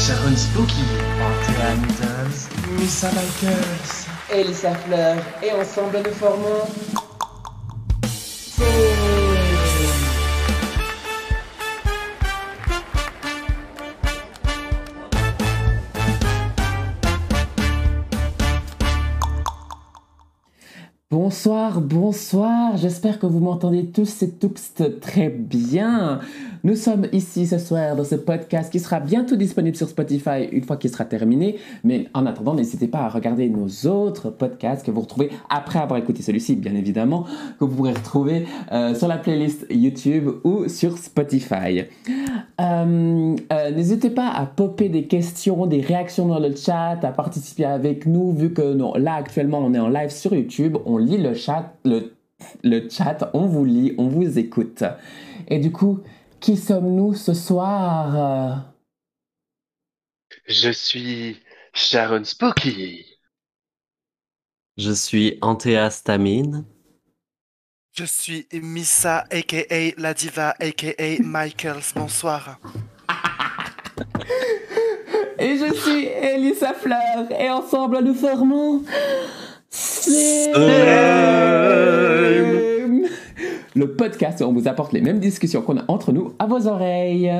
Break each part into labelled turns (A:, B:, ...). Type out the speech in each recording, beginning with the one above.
A: Sharon Spooky, Andrea Needles, Missa Bikers,
B: Elsa Fleur, et ensemble nous formons. Bonsoir, bonsoir, j'espère que vous m'entendez tous et toutes très bien. Nous sommes ici ce soir dans ce podcast qui sera bientôt disponible sur Spotify une fois qu'il sera terminé. Mais en attendant, n'hésitez pas à regarder nos autres podcasts que vous retrouvez après avoir écouté celui-ci, bien évidemment, que vous pourrez retrouver euh, sur la playlist YouTube ou sur Spotify. Euh, euh, n'hésitez pas à popper des questions, des réactions dans le chat, à participer avec nous, vu que là actuellement on est en live sur YouTube, on lit le chat, le, le chat, on vous lit, on vous écoute. Et du coup, qui sommes-nous ce soir
C: Je suis Sharon Spooky.
D: Je suis Antea Stamine.
E: Je suis Missa, a.k.a. La Diva, a.k.a. Michaels. Bonsoir.
B: et je suis Elisa Fleur. Et ensemble, nous formons... le podcast on vous apporte les mêmes discussions qu'on a entre nous à vos oreilles.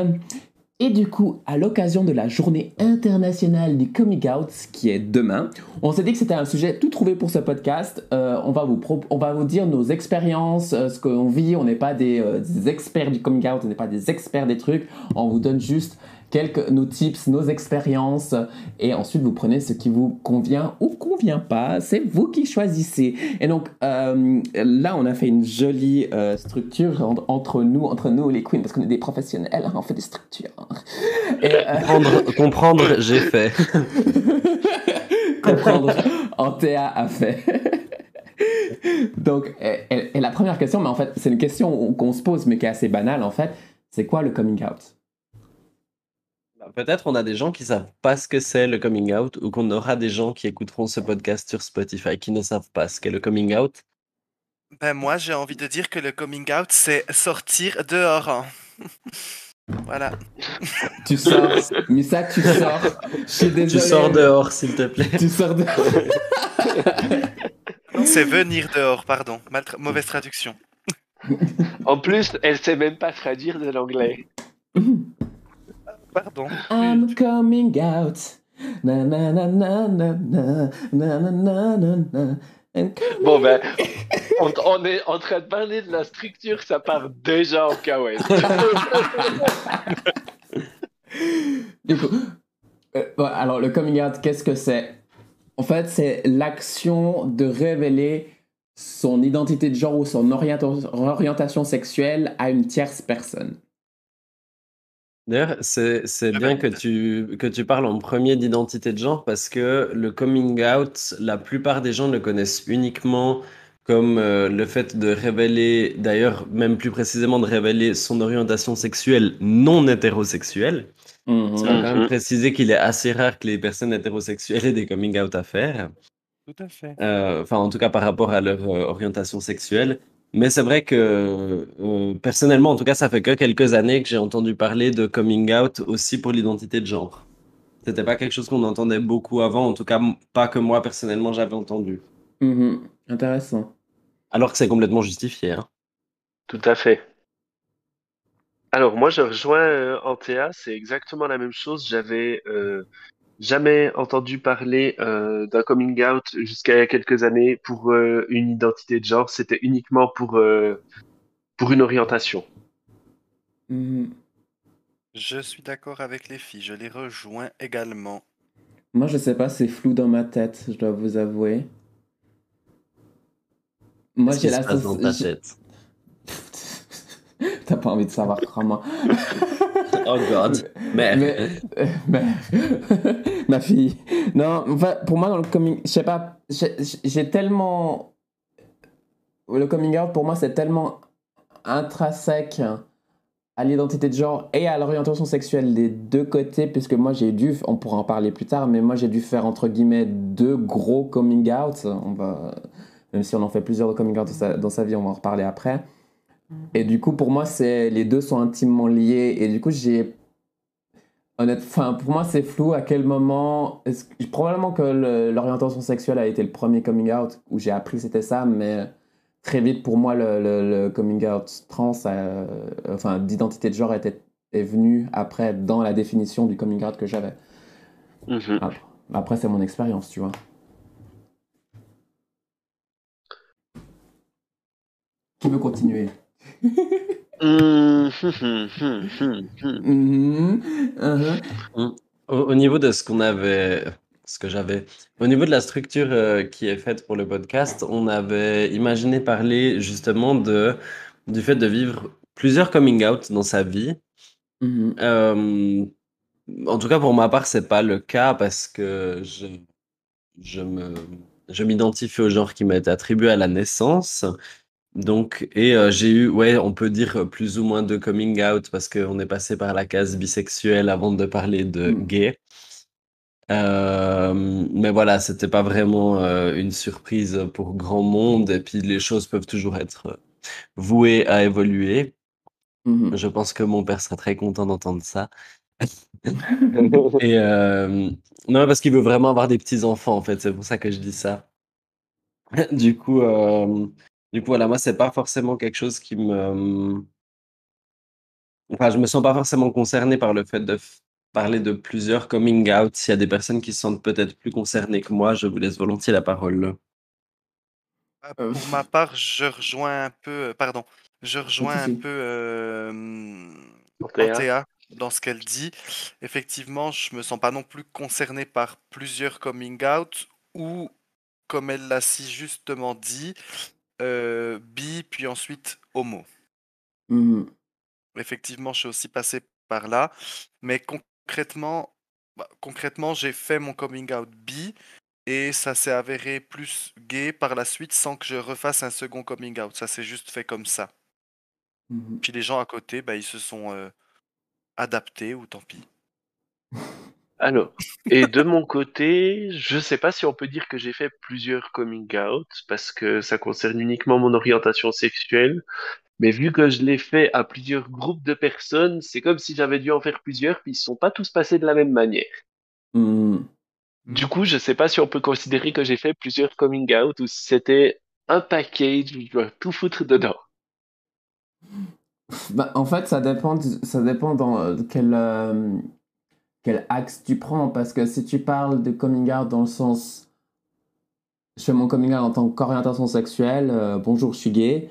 B: Et du coup, à l'occasion de la journée internationale du coming out, qui est demain, on s'est dit que c'était un sujet tout trouvé pour ce podcast. Euh, on, va vous on va vous dire nos expériences, euh, ce qu'on vit. On n'est pas des, euh, des, experts du coming out, on n'est pas des experts des trucs. On vous donne juste quelques nos tips, nos expériences, et ensuite vous prenez ce qui vous convient ou convient pas. C'est vous qui choisissez. Et donc euh, là, on a fait une jolie euh, structure entre nous, entre nous les queens, parce qu'on est des professionnels, hein, on fait des structures.
D: Et, euh... comprendre, comprendre j'ai fait.
B: comprendre, Antea a fait. Donc, et, et, la première question, mais en fait, c'est une question qu'on se pose, mais qui est assez banale en fait. C'est quoi le coming out?
D: Peut-être on a des gens qui savent pas ce que c'est le coming out ou qu'on aura des gens qui écouteront ce podcast sur Spotify qui ne savent pas ce qu'est le coming out.
E: Ben moi j'ai envie de dire que le coming out c'est sortir dehors. Hein. voilà.
B: Tu sors, Missa, tu sors. Je suis désolé.
D: Tu sors dehors s'il te plaît.
B: Tu sors dehors.
E: c'est venir dehors, pardon. Mal tra mauvaise traduction.
C: en plus, elle sait même pas traduire de l'anglais.
E: Pardon.
B: I'm coming out. Na na na na na na na na na na na.
C: Bon ben, on, on, est en train de parler de la structure, ça part déjà en cahuète.
B: du coup, euh, bon, alors le coming out, qu'est-ce que c'est? En fait, c'est l'action de révéler son identité de genre ou son orientation sexuelle à une tierce personne.
D: D'ailleurs, c'est c'est bien que tu que tu parles en premier d'identité de genre parce que le coming out, la plupart des gens le connaissent uniquement comme euh, le fait de révéler, d'ailleurs, même plus précisément de révéler son orientation sexuelle non hétérosexuelle.
B: Mhm.
D: Ça va quand même préciser qu'il est assez rare que les personnes hétérosexuelles aient des coming out à faire.
E: Tout à fait.
D: Euh, Enfin, en tout cas par rapport à leur euh, orientation sexuelle. Mais c'est vrai que euh, personnellement, en tout cas, ça fait que quelques années que j'ai entendu parler de coming out aussi pour l'identité de genre. C'était pas quelque chose qu'on entendait beaucoup avant, en tout cas pas que moi personnellement j'avais entendu.
B: Mmh Intéressant.
D: Alors que c'est complètement justifié. Hein.
C: Tout à fait. Alors moi je rejoins euh, Antea, c'est exactement la même chose. J'avais euh, jamais entendu parler euh, d'un coming out jusqu'à il y a quelques années pour euh, une identité de genre. C'était uniquement pour, euh, pour une orientation.
B: Mmh.
E: Je suis d'accord avec les filles, je les rejoins également.
B: Moi, je sais pas, c'est flou dans ma tête, je dois vous avouer. Moi, j'ai la
D: se passe dans ta
B: j'ai-
D: tête?
B: T'as pas envie de savoir comment.
D: Oh god. Mais-
B: ma fille. Non, enfin, pour moi, dans le coming, je sais pas, j'ai j'ai tellement. Le coming out, pour moi, c'est tellement intrinsèque à l'identité de genre et à l'orientation sexuelle des deux côtés, puisque moi, j'ai dû, on pourra en parler plus tard, mais moi, j'ai dû faire, entre guillemets, deux gros coming out. On va, même si on en fait plusieurs de coming out dans sa, dans sa vie, on va en reparler après. Et du coup, pour moi, c'est les deux sont intimement liés. Et du coup, j'ai Honnête, enfin, pour moi, c'est flou à quel moment. que- probablement que l'orientation sexuelle a été le premier coming out où j'ai appris que c'était ça, mais très vite, pour moi, le, le- le coming out trans, euh, enfin, d'identité de genre était, est venu après dans la définition du coming out que j'avais.
C: Mhm.
B: Après, après, c'est mon expérience, tu vois. Qui veut continuer?
C: Hum, hum, hum, hum, hum, hum.
B: Mhm, mhm.
D: Au, au niveau de ce qu'on avait, ce que j'avais, au niveau de la structure euh, qui est faite pour le podcast, on avait imaginé parler justement de, du fait de vivre plusieurs coming out dans sa vie.
B: Mhm.
D: Euh, en tout cas, pour ma part, c'est pas le cas parce que je, je me, je m'identifie au genre qui m'a été attribué à la naissance. Donc, et euh, j'ai eu, ouais, on peut dire plus ou moins de coming out parce qu'on est passé par la case bisexuelle avant de parler de
B: Mm.
D: gay. Euh, mais voilà, c'était pas vraiment euh, une surprise pour grand monde. Et puis, les choses peuvent toujours être vouées à évoluer.
B: Mhm.
D: Je pense que mon père serait très content d'entendre ça. Et euh, non, parce qu'il veut vraiment avoir des petits-enfants, en fait. C'est pour ça que je dis ça. Du coup, euh, du coup, voilà, moi, c'est pas forcément quelque chose qui me... Enfin, je me sens pas forcément concerné par le fait de f- parler de plusieurs coming out. S'il y a des personnes qui se sentent peut-être plus concernées que moi, je vous laisse volontiers la parole.
E: Ah,
B: Euh,
E: Pour ma part, je rejoins un peu, euh, pardon, je rejoins un peu euh,
C: Antea.
E: Antea dans ce qu'elle dit. Effectivement, je me sens pas non plus concerné par plusieurs coming out ou, comme elle l'a si justement dit, euh, bi puis ensuite homo.
B: Mhm.
E: Effectivement, je suis aussi passé par là, mais concrètement, bah, concrètement, j'ai fait mon coming out bi et ça s'est avéré plus gay par la suite sans que je refasse un second coming out. Ça s'est juste fait comme ça.
B: Mhm.
E: Puis les gens à côté, bah, ils se sont euh, adaptés ou tant pis.
C: Alors, et de mon côté, je sais pas si on peut dire que j'ai fait plusieurs coming out parce que ça concerne uniquement mon orientation sexuelle. Mais vu que je l'ai fait à plusieurs groupes de personnes, c'est comme si j'avais dû en faire plusieurs, puis ils sont pas tous passés de la même manière.
B: Mhm.
C: Du coup, je sais pas si on peut considérer que j'ai fait plusieurs coming out ou si c'était un package où je dois tout foutre dedans.
B: Bah, en fait, ça dépend, ça dépend dans euh, quel, euh, quel axe tu prends. Parce que si tu parles de coming out dans le sens. Je fais mon coming out en tant qu'orientation sexuelle, euh, bonjour, je suis gay.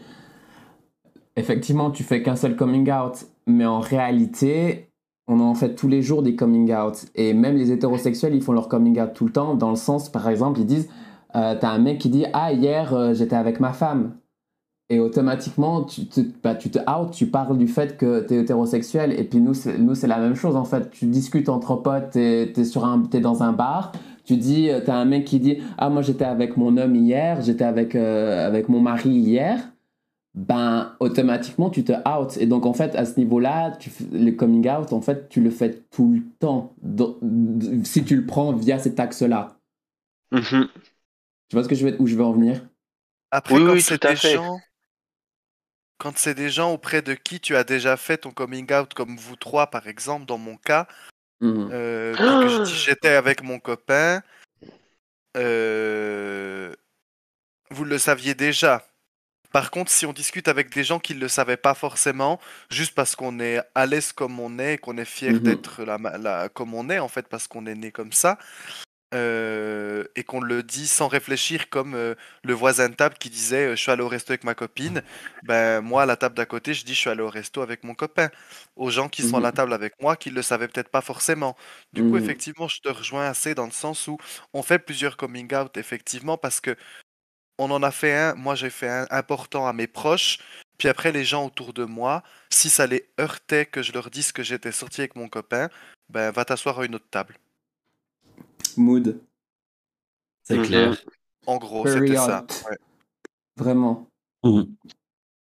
B: Effectivement, tu fais qu'un seul coming out, mais en réalité, on en fait tous les jours des coming out. Et même les hétérosexuels, ils font leur coming out tout le temps, dans le sens, par exemple, ils disent euh, T'as un mec qui dit Ah, hier, euh, j'étais avec ma femme. Et automatiquement, tu te, bah, tu te out, tu parles du fait que tu es hétérosexuel. Et puis nous, c'est, nous, c'est la même chose en fait. Tu discutes entre potes, tu es, dans un bar, tu dis, tu as un mec qui dit Ah, moi j'étais avec mon homme hier, j'étais avec, euh, avec mon mari hier. Ben, automatiquement, tu te out. Et donc, en fait, à ce niveau-là, tu, le coming out, en fait, tu le fais tout le temps. Donc, si tu le prends via cet axe-là.
C: Mhm.
B: Tu vois ce que je veux, où je veux en venir?
E: Après,
C: Oui,
E: quand
C: oui,
E: c'est des
C: fait.
E: gens, quand c'est des gens auprès de qui tu as déjà fait ton coming out, comme vous trois par exemple, dans mon cas,
B: Mhm.
E: euh, j'étais avec mon copain, euh, vous le saviez déjà. Par contre, si on discute avec des gens qui ne le savaient pas forcément, juste parce qu'on est à l'aise comme on est, qu'on est fier
B: Mhm.
E: d'être comme on est, en fait, parce qu'on est né comme ça, euh, et qu'on le dit sans réfléchir, comme euh, le voisin de table qui disait euh, Je suis allé au resto avec ma copine. Ben, moi, à la table d'à côté, je dis Je suis allé au resto avec mon copain. Aux gens qui sont à la
B: Mhm.
E: table avec moi, qui ne le savaient peut-être pas forcément. Du coup,
B: Mhm.
E: effectivement, je te rejoins assez dans le sens où on fait plusieurs coming out, effectivement, parce que on en a fait un, moi j'ai fait un important à mes proches, puis après les gens autour de moi, si ça les heurtait que je leur dise que j'étais sorti avec mon copain, ben va t'asseoir à une autre table.
B: Mood.
D: C'est
C: Mhm.
D: clair.
E: En gros, c'était ça. ouais.
B: Vraiment.
D: Mhm.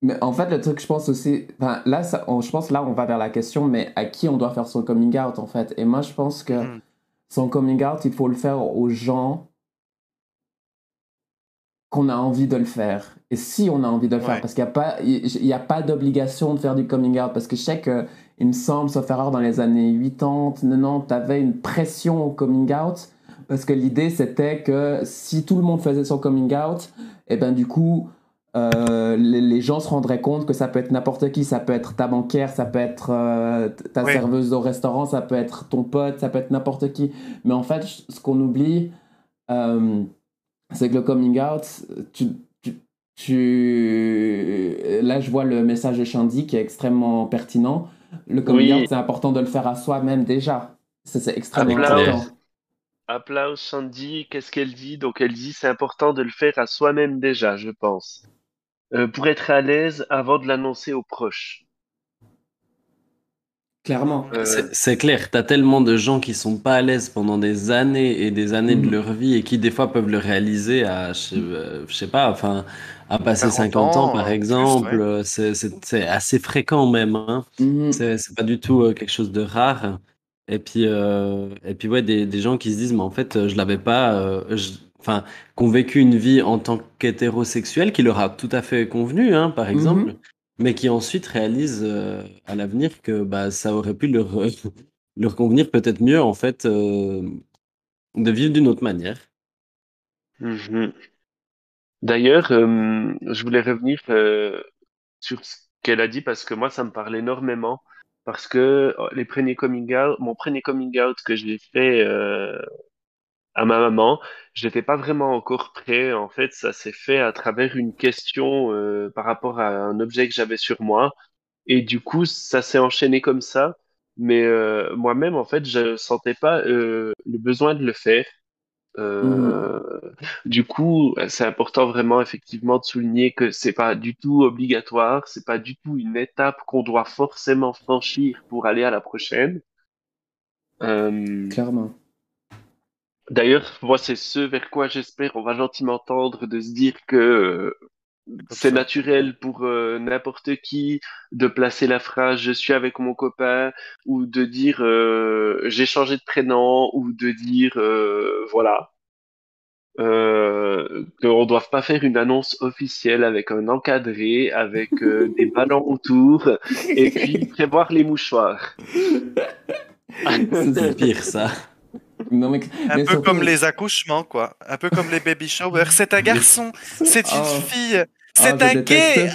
B: Mais en fait, le truc, je pense aussi. Enfin, là, ça- on- je pense là, on va vers la question, mais à qui on doit faire son coming out, en fait? Et moi, je pense que
E: Mhm.
B: son coming out, il faut le faire aux gens qu'on a envie de le faire. Et si on a envie de le
E: Ouais.
B: faire, parce qu'il n'y a pas, il y a pas d'obligation de faire du coming out, parce que je sais qu'il il me semble, sauf erreur, dans les années 80, 90, tu avais une pression au coming out. Parce que l'idée, c'était que si tout le monde faisait son coming out, et eh ben du coup, euh, les, gens se rendraient compte que ça peut être n'importe qui, ça peut être ta banquière, ça peut être euh, ta serveuse au restaurant, ça peut être ton pote, ça peut être n'importe qui. Mais en fait, ce qu'on oublie, euh, c'est que le coming out, tu, tu, là je vois le message de Shandy qui est extrêmement pertinent. Le coming out, c'est important de le faire à soi-même déjà. C'est extrêmement important.
C: Applause Shandy, qu'est-ce qu'elle dit? Donc elle dit c'est important de le faire à soi-même déjà, je pense. Euh, pour être à l'aise avant de l'annoncer aux proches.
B: Clairement.
D: Euh, c'est clair, tu as tellement de gens qui sont pas à l'aise pendant des années et des années de mm. leur vie et qui des fois peuvent le réaliser à, je, euh, sais pas, enfin, à passer 50 ans, par exemple. C'est assez fréquent même. Hein. Mm. C'est pas du tout quelque chose de rare. Et puis, et puis ouais, des, des, gens qui se disent, mais en fait, je l'avais pas, enfin, qui ont vécu une vie en tant qu'hétérosexuel qui leur a tout à fait convenu, hein, par exemple, mhm. Mais qui ensuite réalisent euh, à l'avenir que bah, ça aurait pu leur, convenir peut-être mieux, en fait, euh, de vivre d'une autre manière.
C: Mhm. D'ailleurs, euh, je voulais revenir sur ce qu'elle a dit parce que moi, ça me parle énormément. Parce que oh, les premiers coming out, mon premier coming out que j'ai fait à ma maman. Je n'étais pas vraiment encore prêt. En fait, ça s'est fait à travers une question euh, par rapport à un objet que j'avais sur moi. Et du coup, ça s'est enchaîné comme ça. Mais euh, moi-même, en fait, je sentais pas euh, le besoin de le faire. Mmh. Du coup, c'est important vraiment effectivement de souligner que c'est pas du tout obligatoire, c'est pas du tout une étape qu'on doit forcément franchir pour aller à la prochaine.
B: Clairement.
C: D'ailleurs, moi, c'est ce vers quoi j'espère. On va gentiment tendre de se dire que euh, c'est naturel pour euh, n'importe qui de placer la phrase je suis avec mon copain ou de dire euh, j'ai changé de prénom ou de dire voilà. Euh, qu'on ne doit pas faire une annonce officielle avec un encadré, avec des ballons autour, et puis prévoir les mouchoirs.
D: c'est pire ça
E: un peu comme les accouchements, quoi. Un peu comme les baby showers. C'est un garçon, c'est une oh. fille, c'est oh, un gay.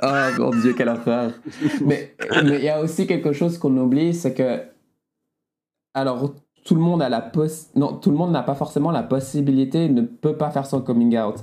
B: Ah oh, mon Dieu, quelle affaire. mais il y a aussi quelque chose qu'on oublie, c'est que alors tout le monde a la poss non tout le monde n'a pas forcément la possibilité, ne peut pas faire son coming out.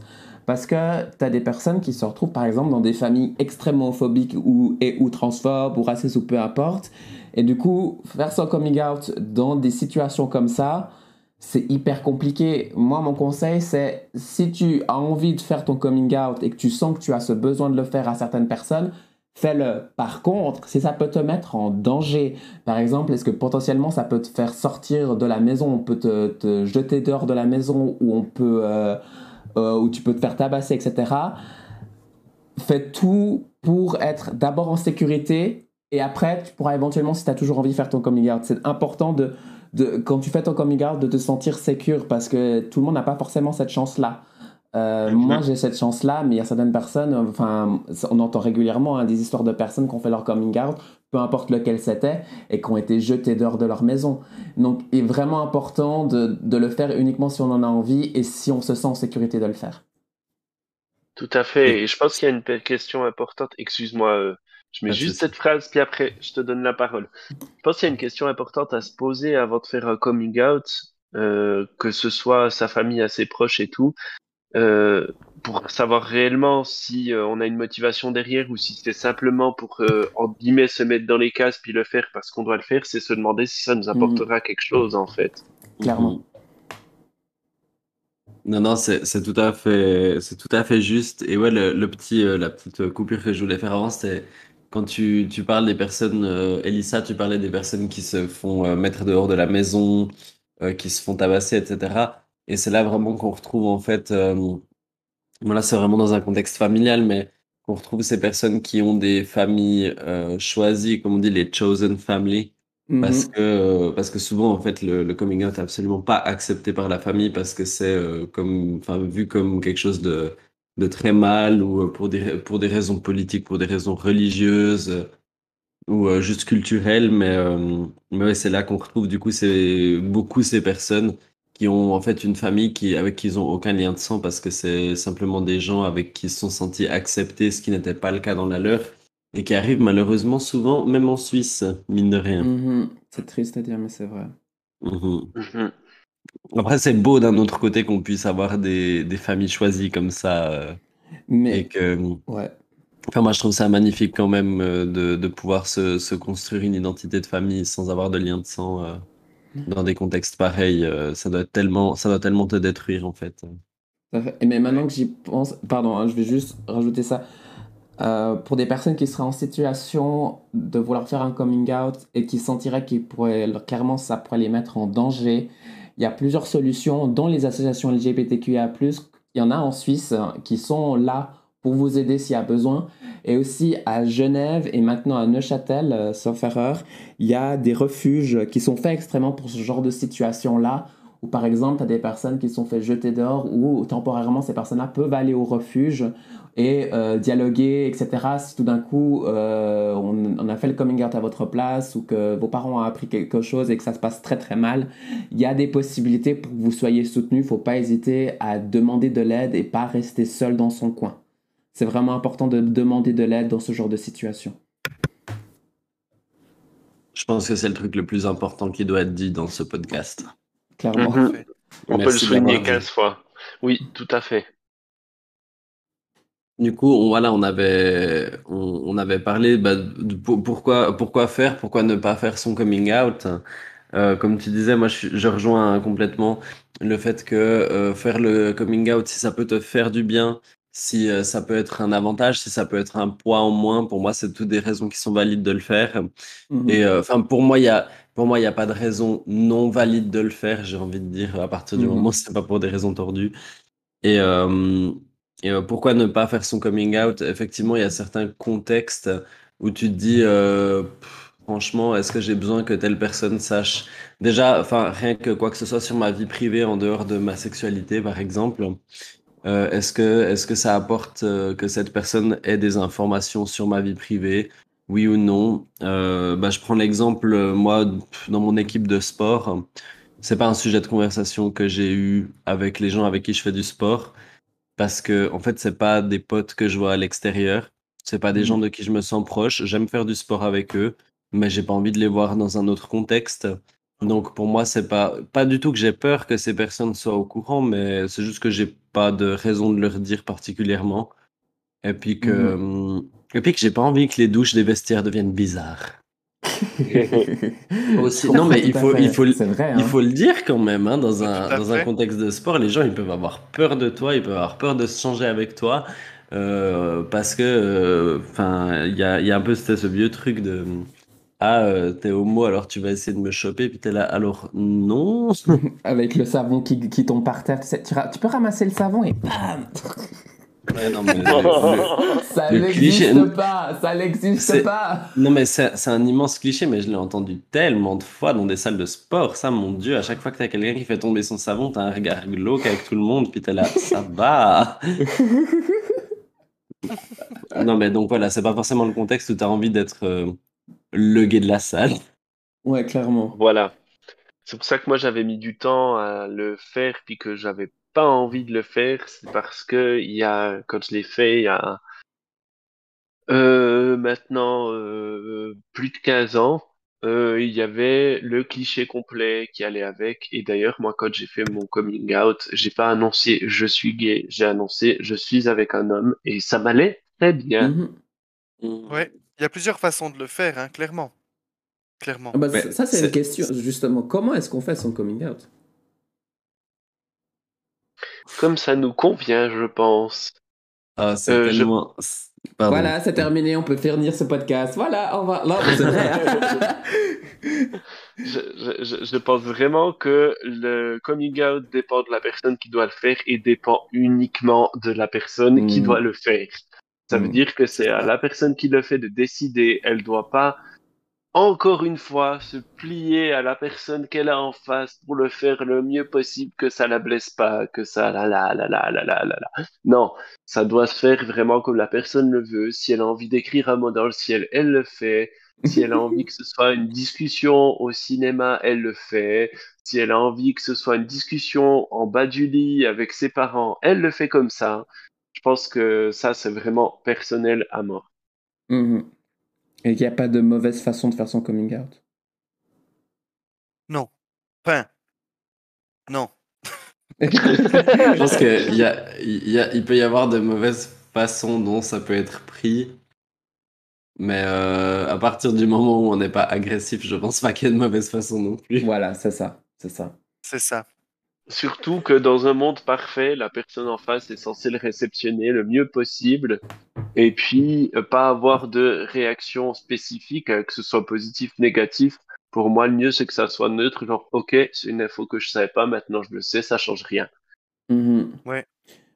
B: Parce que tu as des personnes qui se retrouvent par exemple dans des familles extrêmement phobiques ou, et, ou transphobes ou racistes ou peu importe et du coup, faire son coming out dans des situations comme ça, c'est hyper compliqué. Moi, mon conseil, c'est si tu as envie de faire ton coming out et que tu sens que tu as ce besoin de le faire à certaines personnes, fais-le. Par contre, si ça peut te mettre en danger, par exemple, est-ce que potentiellement ça peut te faire sortir de la maison, on peut te, jeter dehors de la maison ou on peut, euh, euh, ou tu peux te faire tabasser, etc. Fais tout pour être d'abord en sécurité et après, tu pourras éventuellement, si tu as toujours envie de faire ton coming out, c'est important de, de, quand tu fais ton coming out, de te sentir secure parce que tout le monde n'a pas forcément cette chance-là. Euh, moi, j'ai cette chance-là, mais il y a certaines personnes, enfin, on entend régulièrement hein, des histoires de personnes qui ont fait leur coming out, peu importe lequel c'était, et qui ont été jetées dehors de leur maison. Donc, il est vraiment important de, de le faire uniquement si on en a envie et si on se sent en sécurité de le faire.
C: Tout à fait. Et je pense qu'il y a une question importante. Excuse-moi, euh, je mets juste cette phrase, puis après, je te donne la parole. Je pense qu'il y a une question importante à se poser avant de faire un coming out, euh, que ce soit sa famille, à ses proches et tout, euh, pour savoir réellement si euh, on a une motivation derrière ou si c'est simplement pour, euh, en guillemets, se mettre dans les cases puis le faire parce qu'on doit le faire, c'est se demander si ça nous apportera mm. quelque chose, en fait.
B: Clairement.
D: Non, non, c'est tout à fait, c'est tout à fait juste. Et ouais, le, le petit, la petite coupure que je voulais faire avant, c'était quand tu, tu parles des personnes, euh, Elissa, tu parlais des personnes qui se font euh, mettre dehors de la maison, euh, qui se font tabasser, etc. Et c'est là vraiment qu'on retrouve en fait, voilà, c'est vraiment dans un contexte familial, mais qu'on retrouve ces personnes qui ont des familles choisies, comme on dit, les chosen family. Parce mm-hmm. que, parce que souvent, en fait, le, le coming out n'est absolument pas accepté par la famille parce que c'est comme, enfin, vu comme quelque chose de, de très mal ou euh, pour des, pour des raisons politiques, pour des raisons religieuses. ou euh, juste culturel, mais, euh, mais ouais, c'est là qu'on retrouve du coup c'est beaucoup ces personnes qui ont en fait une famille qui, avec qui ils ont aucun lien de sang parce que c'est simplement des gens avec qui ils se sont sentis acceptés, ce qui n'était pas le cas dans la leur, et qui arrivent malheureusement souvent, même en Suisse, mine de rien.
B: Mhm. C'est triste à dire, mais c'est vrai.
D: Mhm.
C: Mhm.
D: Après, c'est beau d'un autre côté qu'on puisse avoir des, des familles choisies comme ça. euh,
B: Mais,
D: et que,
B: ouais.
D: enfin, moi, je trouve ça magnifique quand même euh, de, de pouvoir se, se construire une identité de famille sans avoir de lien de sang euh, dans des contextes pareils. euh, ça doit tellement, ça doit tellement te détruire en fait.
B: Mais maintenant que j'y pense, pardon, hein, je vais juste rajouter ça. Euh, pour des personnes qui seraient en situation de vouloir faire un coming out et qui sentiraient qu'ils pourraient, clairement, ça pourrait les mettre en danger, il y a plusieurs solutions, dont les associations LGBTQIA+. Il y en a en Suisse hein, qui sont là pour vous aider s'il y a besoin. Et aussi à Genève et maintenant à Neuchâtel, euh, sauf erreur, il y a des refuges qui sont faits extrêmement pour ce genre de situation-là où par exemple, tu as des personnes qui sont fait jeter dehors ou temporairement ces personnes-là peuvent aller au refuge et euh, dialoguer, etc. Si tout d'un coup euh, on, on a fait le coming out à votre place ou que vos parents ont appris quelque chose et que ça se passe très très mal, il y a des possibilités pour que vous soyez soutenu. Il faut pas hésiter à demander de l'aide et pas rester seul dans son coin. C'est vraiment important de demander de l'aide dans ce genre de situation.
D: Je pense que c'est le truc le plus important qui doit être dit dans ce podcast.
B: Clairement.
C: Mhm. On peut le souligner
D: d'avoir-
C: 15 fois. Oui, tout à fait.
D: Du coup, on, voilà, on avait, on, on avait parlé bah, de pour- pourquoi, pourquoi faire, pourquoi ne pas faire son coming out. Euh, comme tu disais, moi, je, suis- je rejoins complètement le fait que euh, faire le coming out, si ça peut te faire du bien, si euh, ça peut être un avantage, si ça peut être un poids en moins, pour moi, c'est toutes des raisons qui sont valides de le faire.
B: Mhm.
D: Et enfin, pour moi, il y a, pour moi, il y a pas de raison non valide de le faire. J'ai envie de dire à partir du
B: Mhm.
D: moment où c'est pas pour des raisons tordues. Et, euh, et euh, pourquoi ne pas faire son coming out? Effectivement, il y a certains contextes où tu te dis, euh, franchement, est-ce que j'ai besoin que telle personne sache? Déjà, rien que quoi que ce soit sur ma vie privée en dehors de ma sexualité, par exemple. Euh, est-ce que, est-ce que ça apporte que cette personne ait des informations sur ma vie privée? Oui ou non? Bah, je prends l'exemple, moi, dans mon équipe de sport, c'est pas un sujet de conversation que j'ai eu avec les gens avec qui je fais du sport, parce que, en fait, c'est pas des potes que je vois à l'extérieur, c'est pas des gens de qui je me sens proche. J'aime faire du sport avec eux, mais j'ai pas envie de les voir dans un autre contexte. Donc, pour moi, c'est pas, pas du tout que j'ai peur que ces personnes soient au courant, mais c'est juste que j'ai pas de raison de leur dire particulièrement. Et puis que, hum, et puis que j'ai pas envie que les douches des vestiaires deviennent bizarres. Aussi- non, mais il faut, il faut,
B: vrai.
D: il
B: hein.
D: faut le dire quand même, hein, dans un, dans un contexte de sport, les gens ils peuvent avoir peur de toi, ils peuvent avoir peur de se changer avec toi, euh, parce que, euh, enfin, il y a, il y a un peu ce, ce vieux truc de ah euh, t'es homo alors tu vas essayer de me choper, puis t'es là alors non.
B: Avec le savon qui, qui tombe par terre. Tu, sais, tu, tu peux ramasser le savon et bam
D: Ouais, non, mais le- le-
B: Ça n'existe pas Ça n'existe
D: C'est-
B: pas
D: non, mais c'est c'est un immense cliché, mais je l'ai entendu tellement de fois dans des salles de sport. Ça, mon Dieu, à chaque fois que t'as quelqu'un qui fait tomber son savon, t'as un regard glauque avec tout le monde, puis t'es là, ça va. Non, mais donc voilà, c'est pas forcément le contexte où t'as envie d'être euh, le gay de la salle.
B: Ouais, clairement.
C: Voilà. C'est pour ça que moi j'avais mis du temps à le faire puis que j'avais pas envie de le faire. C'est parce que il y a, quand je l'ai fait, il y a euh, maintenant euh, plus de 15 ans, euh, il y avait le cliché complet qui allait avec. Et d'ailleurs, moi, quand j'ai fait mon coming out, j'ai pas annoncé je suis gay, j'ai annoncé je suis avec un homme et ça m'allait très bien.
B: Mhm.
E: Ouais, il y a plusieurs façons de le faire, hein, clairement. Clairement.
B: Ah bah, ça, c'est- une question, justement. Comment est-ce qu'on fait son coming out?
C: Comme ça nous convient, je pense.
D: Ah, c'est
C: Euh, je-
D: tellement.
B: Voilà, c'est terminé, on peut finir ce podcast. Voilà, on va. Non, c'est vrai.
C: Je, je- je- je pense vraiment que le coming out dépend de la personne qui doit le faire et dépend uniquement de la personne qui
B: Mm.
C: doit le faire. Ça veut
B: Mm.
C: dire que c'est à la personne qui le fait de décider. Elle doit pas, encore une fois se plier à la personne qu'elle a en face pour le faire le mieux possible, que ça la blesse pas, que ça la la la la la la la. Non, ça doit se faire vraiment comme la personne le veut. Si elle a envie d'écrire un mot dans le ciel, elle le fait. Si elle a envie que ce soit une discussion au cinéma, elle le fait. Si elle a envie que ce soit une discussion en bas du lit avec ses parents, elle le fait comme ça. Je pense que ça, c'est vraiment personnel à mort.
B: Mm-hmm. Et qu'il n'y a pas de mauvaise façon de faire son coming out.
E: Non. Enfin. Non.
D: Je pense qu'il y a, il y a, il peut y avoir de mauvaises façons dont ça peut être pris. Mais euh, à partir du moment où on n'est pas agressif, je pense pas qu'il y ait de mauvaise façon non plus.
B: Voilà, c'est ça. C'est ça.
E: C'est ça.
C: Surtout que dans un monde parfait, la personne en face est censée le réceptionner le mieux possible et puis euh, pas avoir de réaction spécifique, euh, que ce soit positif, négatif. Pour moi, le mieux, c'est que ça soit neutre, genre, ok, c'est une info que je savais pas, maintenant je le sais, ça change rien.
B: Mhm.
E: Ouais.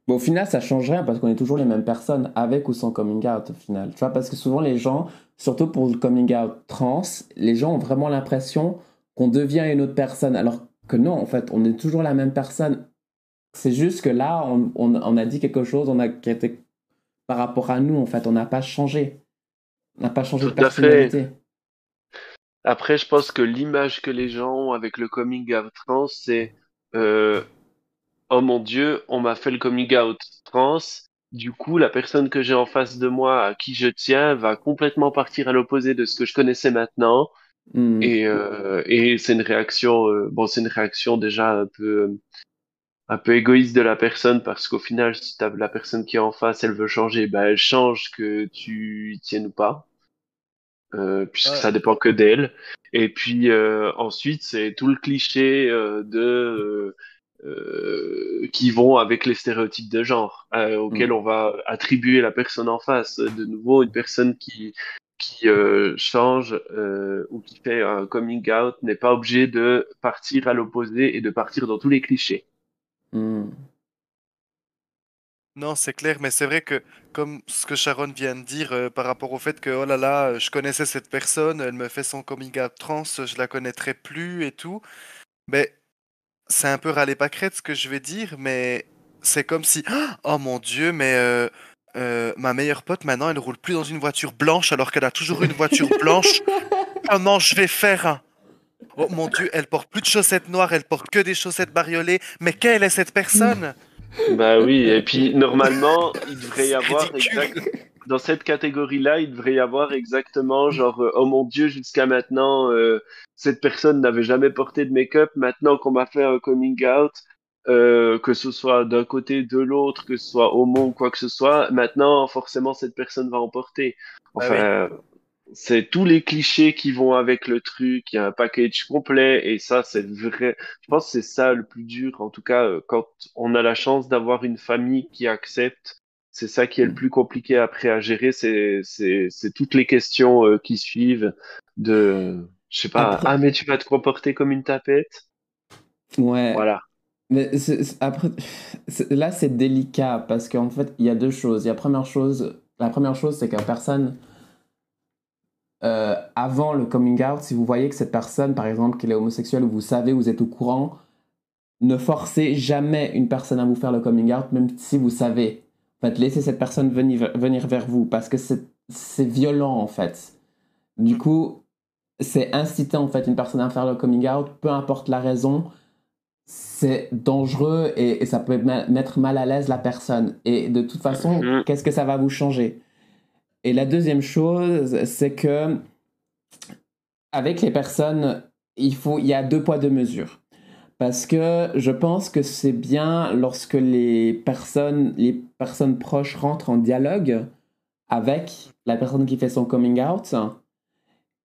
B: Bon, au final, ça change rien parce qu'on est toujours les mêmes personnes, avec ou sans coming out, au final. Tu vois, parce que souvent, les gens, surtout pour le coming out trans, les gens ont vraiment l'impression qu'on devient une autre personne, alors que non, en fait, on est toujours la même personne. C'est juste que là, on, on- on a dit quelque chose, on a qui était par rapport à nous, en fait, on n'a pas changé. On n'a pas changé de
C: Tout fait.
B: personnalité.
C: Après, je pense que l'image que les gens ont avec le coming out trans, c'est euh, oh mon Dieu, on m'a fait le coming out trans. Du coup, la personne que j'ai en face de moi, à qui je tiens, va complètement partir à l'opposé de ce que je connaissais maintenant.
B: Mhm.
C: Et, euh, et c'est une réaction, euh, bon, c'est une réaction déjà un peu, un peu égoïste de la personne parce qu'au final, si t'as la personne qui est en face, elle veut changer, bah elle change que tu y tiennes ou pas, euh, puisque
E: Ouais.
C: ça dépend que d'elle. Et puis euh, ensuite, c'est tout le cliché euh, de euh, euh, qui vont avec les stéréotypes de genre euh, auxquels on va attribuer la personne en face. De nouveau, une personne qui qui euh, change euh, ou qui fait un coming out n'est pas obligé de partir à l'opposé et de partir dans tous les clichés.
B: Mhm.
E: Non, c'est clair, mais c'est vrai que, comme ce que Sharon vient de dire euh, par rapport au fait que, oh là là, je connaissais cette personne, elle me fait son coming out trans, je la connaîtrai plus et tout. Mais c'est un peu râler pas crête ce que je vais dire, mais c'est comme si, oh mon Dieu, mais euh, ma meilleure pote maintenant, elle roule plus dans une voiture blanche alors qu'elle a toujours une voiture blanche. Comment je vais faire un Oh mon Dieu, elle porte plus de chaussettes noires, elle porte que des chaussettes bariolées. Mais quelle est cette personne?
C: Bah oui, et puis normalement, il devrait y avoir exact... dans cette catégorie-là, il devrait y avoir exactement genre euh, oh mon Dieu, jusqu'à maintenant, euh, cette personne n'avait jamais porté de make-up. Maintenant qu'on m'a fait un coming out, euh, que ce soit d'un côté, de l'autre, que ce soit homo ou quoi que ce soit, maintenant forcément cette personne va en porter.
E: Bah
C: Enfin, c'est tous les clichés qui vont avec le truc. Il y a un package complet et ça, c'est vrai. Je pense que c'est ça le plus dur. En tout cas, euh, quand on a la chance d'avoir une famille qui accepte, c'est ça qui est le plus compliqué après à gérer. C'est toutes les questions euh, qui suivent de, je sais pas. Ah mais tu vas te comporter comme une tapette?
B: Ouais.
C: Voilà.
B: Mais après, là, c'est délicat parce qu'en fait, il y a deux choses. Il y a la première chose, la première chose, c'est que personne, euh, avant le coming out, si vous voyez que cette personne, par exemple, qu'elle est homosexuelle ou vous savez, vous êtes au courant, ne forcez jamais une personne à vous faire le coming out, même si vous savez. En fait, laissez cette personne venir, venir vers vous parce que c'est c'est violent, en fait. Du coup, c'est inciter, en fait, une personne à faire le coming out, peu importe la raison c'est dangereux et, et ça peut mettre mal à l'aise la personne. Et de toute façon,
C: Mhm.
B: qu'est-ce que ça va vous changer? Et la deuxième chose, c'est que avec les personnes, il faut, il y a deux poids deux mesures. Parce que je pense que c'est bien lorsque les personnes, les personnes proches rentrent en dialogue avec la personne qui fait son coming out.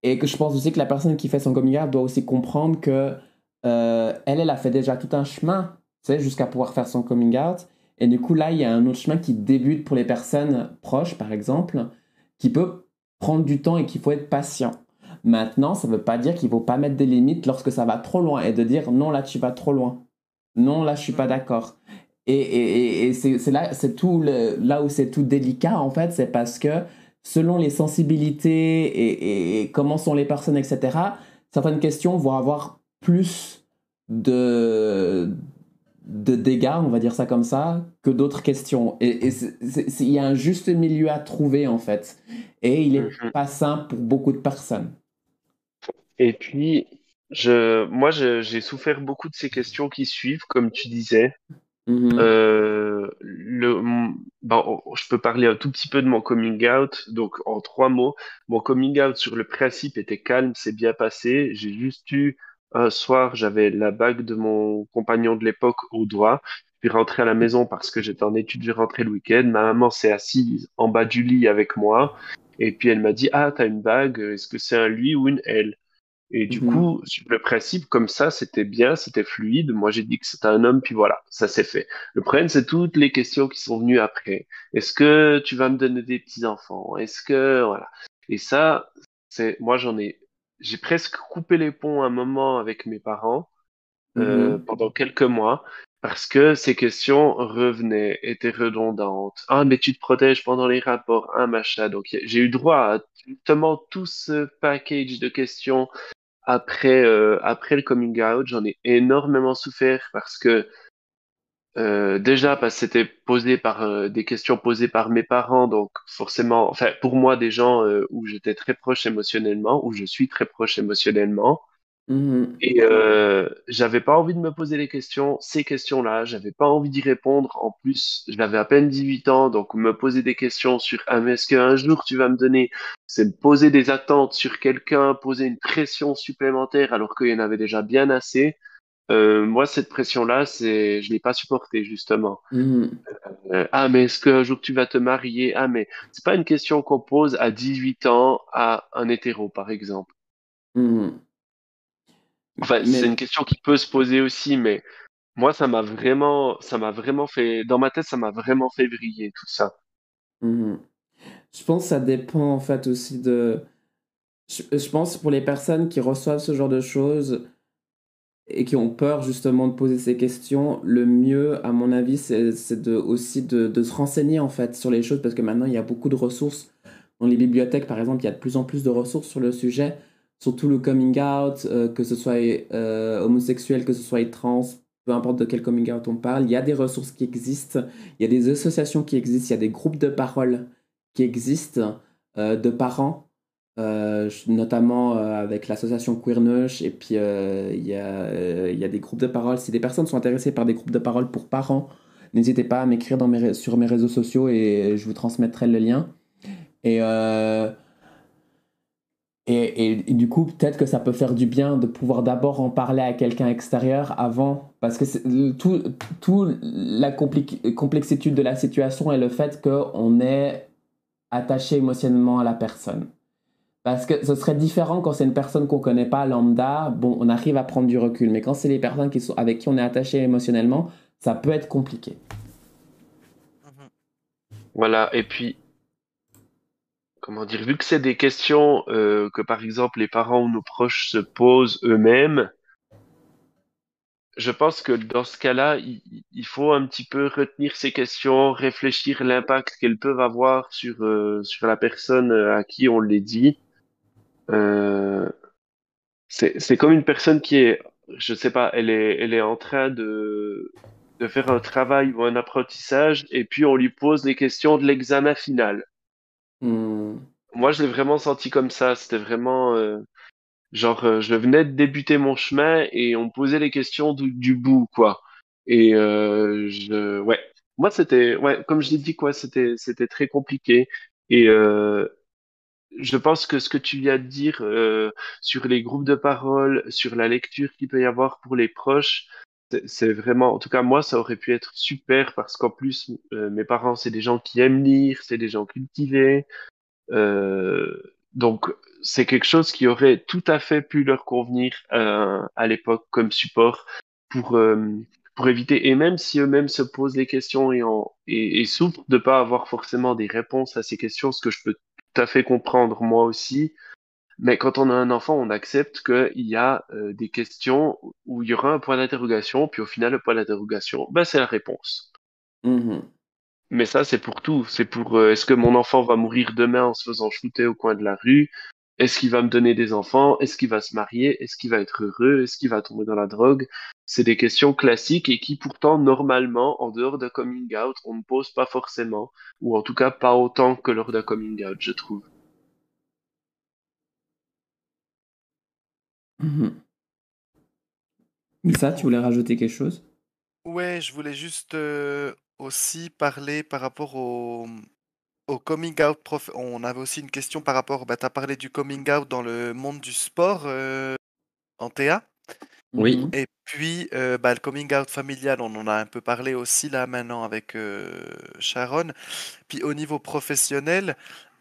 B: Et que je pense aussi que la personne qui fait son coming out doit aussi comprendre que euh, elle, elle a fait déjà tout un chemin, tu sais, jusqu'à pouvoir faire son coming out. Et du coup, là, il y a un autre chemin qui débute pour les personnes proches, par exemple, qui peut prendre du temps et qu'il faut être patient. Maintenant, ça ne veut pas dire qu'il ne faut pas mettre des limites lorsque ça va trop loin et de dire non, là, tu vas trop loin. Non, là, je suis pas d'accord. Et, et, et- et c'est là, c'est tout le, là où c'est tout délicat, en fait, c'est parce que selon les sensibilités et comment sont les personnes, etc., certaines questions vont avoir plus de de dégâts, on va dire ça comme ça, que d'autres questions. Et il y a un juste milieu à trouver, en fait. Et il n'est
C: Mhm.
B: pas simple pour beaucoup de personnes.
C: Et puis, je, moi, j'ai souffert beaucoup de ces questions qui suivent, comme tu disais.
B: Mhm.
C: Euh, le, bon, je peux parler un tout petit peu de mon coming out. Donc, en trois mots, mon coming out sur le principe était calme, c'est bien passé. J'ai juste eu un soir, j'avais la bague de mon compagnon de l'époque au doigt. Je suis rentré à la maison parce que j'étais en études, je rentrais le week-end. Ma maman s'est assise en bas du lit avec moi. Et puis elle m'a dit, Ah, t'as une bague, est-ce que c'est un lui ou une elle? Et du
B: Mhm.
C: coup, sur le principe, comme ça, c'était bien, c'était fluide. Moi, j'ai dit que c'était un homme, puis voilà, ça s'est fait. Le problème, c'est toutes les questions qui sont venues après. Est-ce que tu vas me donner des petits-enfants? Est-ce que, voilà. Et ça, c'est, moi, j'en ai, j'ai presque coupé les ponts un moment avec mes parents, euh,
B: Mhm.
C: pendant quelques mois, parce que ces questions revenaient, étaient redondantes. Ah, mais tu te protèges pendant les rapports, un machin. Donc, j'ai eu droit à justement tout ce package de questions après, euh, après le coming out, j'en ai énormément souffert parce que euh, déjà parce que c'était posé par euh, des questions posées par mes parents, donc forcément, enfin pour moi des gens euh, où j'étais très proche émotionnellement, où je suis très proche émotionnellement,
B: Mhm.
C: et j'avais pas envie de me poser les questions, ces questions-là, j'avais pas envie d'y répondre. En plus, j'avais à peine 18 ans, donc me poser des questions sur ah, mais est-ce qu'un jour tu vas me donner, c'est me poser des attentes sur quelqu'un, poser une pression supplémentaire alors qu'il y en avait déjà bien assez. Euh, moi, cette pression-là, c'est, je l'ai pas supportée justement.
B: Mhm.
C: Euh, ah, mais est-ce qu'un jour tu vas te marier? Ah, mais c'est pas une question qu'on pose à 18 ans à un hétéro, par exemple.
B: Mhm.
C: Enfin, c'est une question qui peut se poser aussi, mais moi, ça m'a vraiment, ça m'a vraiment fait, dans ma tête, ça m'a vraiment fait briller tout ça.
B: Mhm. Je pense que ça dépend en fait aussi de. Je, je pense pour les personnes qui reçoivent ce genre de choses et qui ont peur justement de poser ces questions, le mieux, à mon avis, c'est aussi de, de se renseigner en fait sur les choses parce que maintenant il y a beaucoup de ressources. Dans les bibliothèques, par exemple, il y a de plus en plus de ressources sur le sujet, surtout le coming out, euh, que ce soit euh, homosexuel, que ce soit trans, peu importe de quel coming out on parle, il y a des ressources qui existent, il y a des associations qui existent, il y a des groupes de parole qui existent euh, de parents, euh, notamment euh, avec l'association Queernush, et puis euh, il y, y a des groupes de parole. Si des personnes sont intéressées par des groupes de parole pour parents, n'hésitez pas à m'écrire sur mes réseaux sociaux et je vous transmettrai le lien. Et, et, et- du coup, peut-être que ça peut faire du bien de pouvoir d'abord en parler à quelqu'un extérieur avant, parce que tout, tout la complexité de la situation est le fait qu'on est attaché émotionnellement à la personne. Parce que ce serait différent quand c'est une personne qu'on connaît pas, lambda, bon, on arrive à prendre du recul. Mais quand c'est les personnes avec qui on est attaché émotionnellement, ça peut être compliqué.
E: Mhm.
C: Voilà. Et puis, comment dire, vu que c'est des questions euh, que par exemple les parents ou nos proches se posent eux-mêmes, je pense que dans ce cas-là, il, faut un petit peu retenir ces questions, réfléchir l'impact qu'elles peuvent avoir sur euh, sur la personne à qui on les dit. Euh, c'est comme une personne qui est, je sais pas, elle est elle est en train de de faire un travail ou un apprentissage et puis on lui pose les questions de l'examen final.
B: Hmm.
C: Moi, je l'ai vraiment senti comme ça. C'était vraiment euh, genre, euh, je venais de débuter mon chemin et on me posait les questions du, du bout, quoi. Et euh, je, ouais, moi c'était, ouais, comme je l'ai dit, quoi, c'était, c'était très compliqué. Et euh, je pense que ce que tu viens de dire euh, sur les groupes de parole, sur la lecture qu'il peut y avoir pour les proches, c'est vraiment, en tout cas moi, ça aurait pu être super parce qu'en plus, euh, mes parents, c'est des gens qui aiment lire, c'est des gens cultivés. Euh, donc, c'est quelque chose qui aurait tout à fait pu leur convenir euh, à l'époque comme support pour, euh, pour éviter, et même si eux-mêmes se posent des questions et, et, et souffrent de pas avoir forcément des réponses à ces questions, ce que je peux tout à fait comprendre moi aussi. Mais quand on a un enfant, on accepte qu'il y a euh, des questions où il y aura un point d'interrogation, puis au final, le point d'interrogation, ben, c'est la réponse.
B: Mhm.
C: Mais ça, c'est pour tout. C'est pour euh, est-ce que mon enfant va mourir demain en se faisant shooter au coin de la rue? Est-ce qu'il va me donner des enfants? Est-ce qu'il va se marier? Est-ce qu'il va être heureux? Est-ce qu'il va tomber dans la drogue? C'est des questions classiques et qui pourtant, normalement, en dehors d'un coming out, on ne pose pas forcément, ou en tout cas pas autant que lors d'un coming out, je trouve.
B: Mhm. ça, tu voulais rajouter quelque chose?
E: Ouais, je voulais juste euh, aussi parler par rapport au, au coming out. Prof... On avait aussi une question par rapport. Bah, tu as parlé du coming out dans le monde du sport euh, en TA.
D: Oui.
B: Mhm.
E: Et puis, euh, bah, le coming out familial, on en a un peu parlé aussi là maintenant avec euh, Sharon. Puis au niveau professionnel,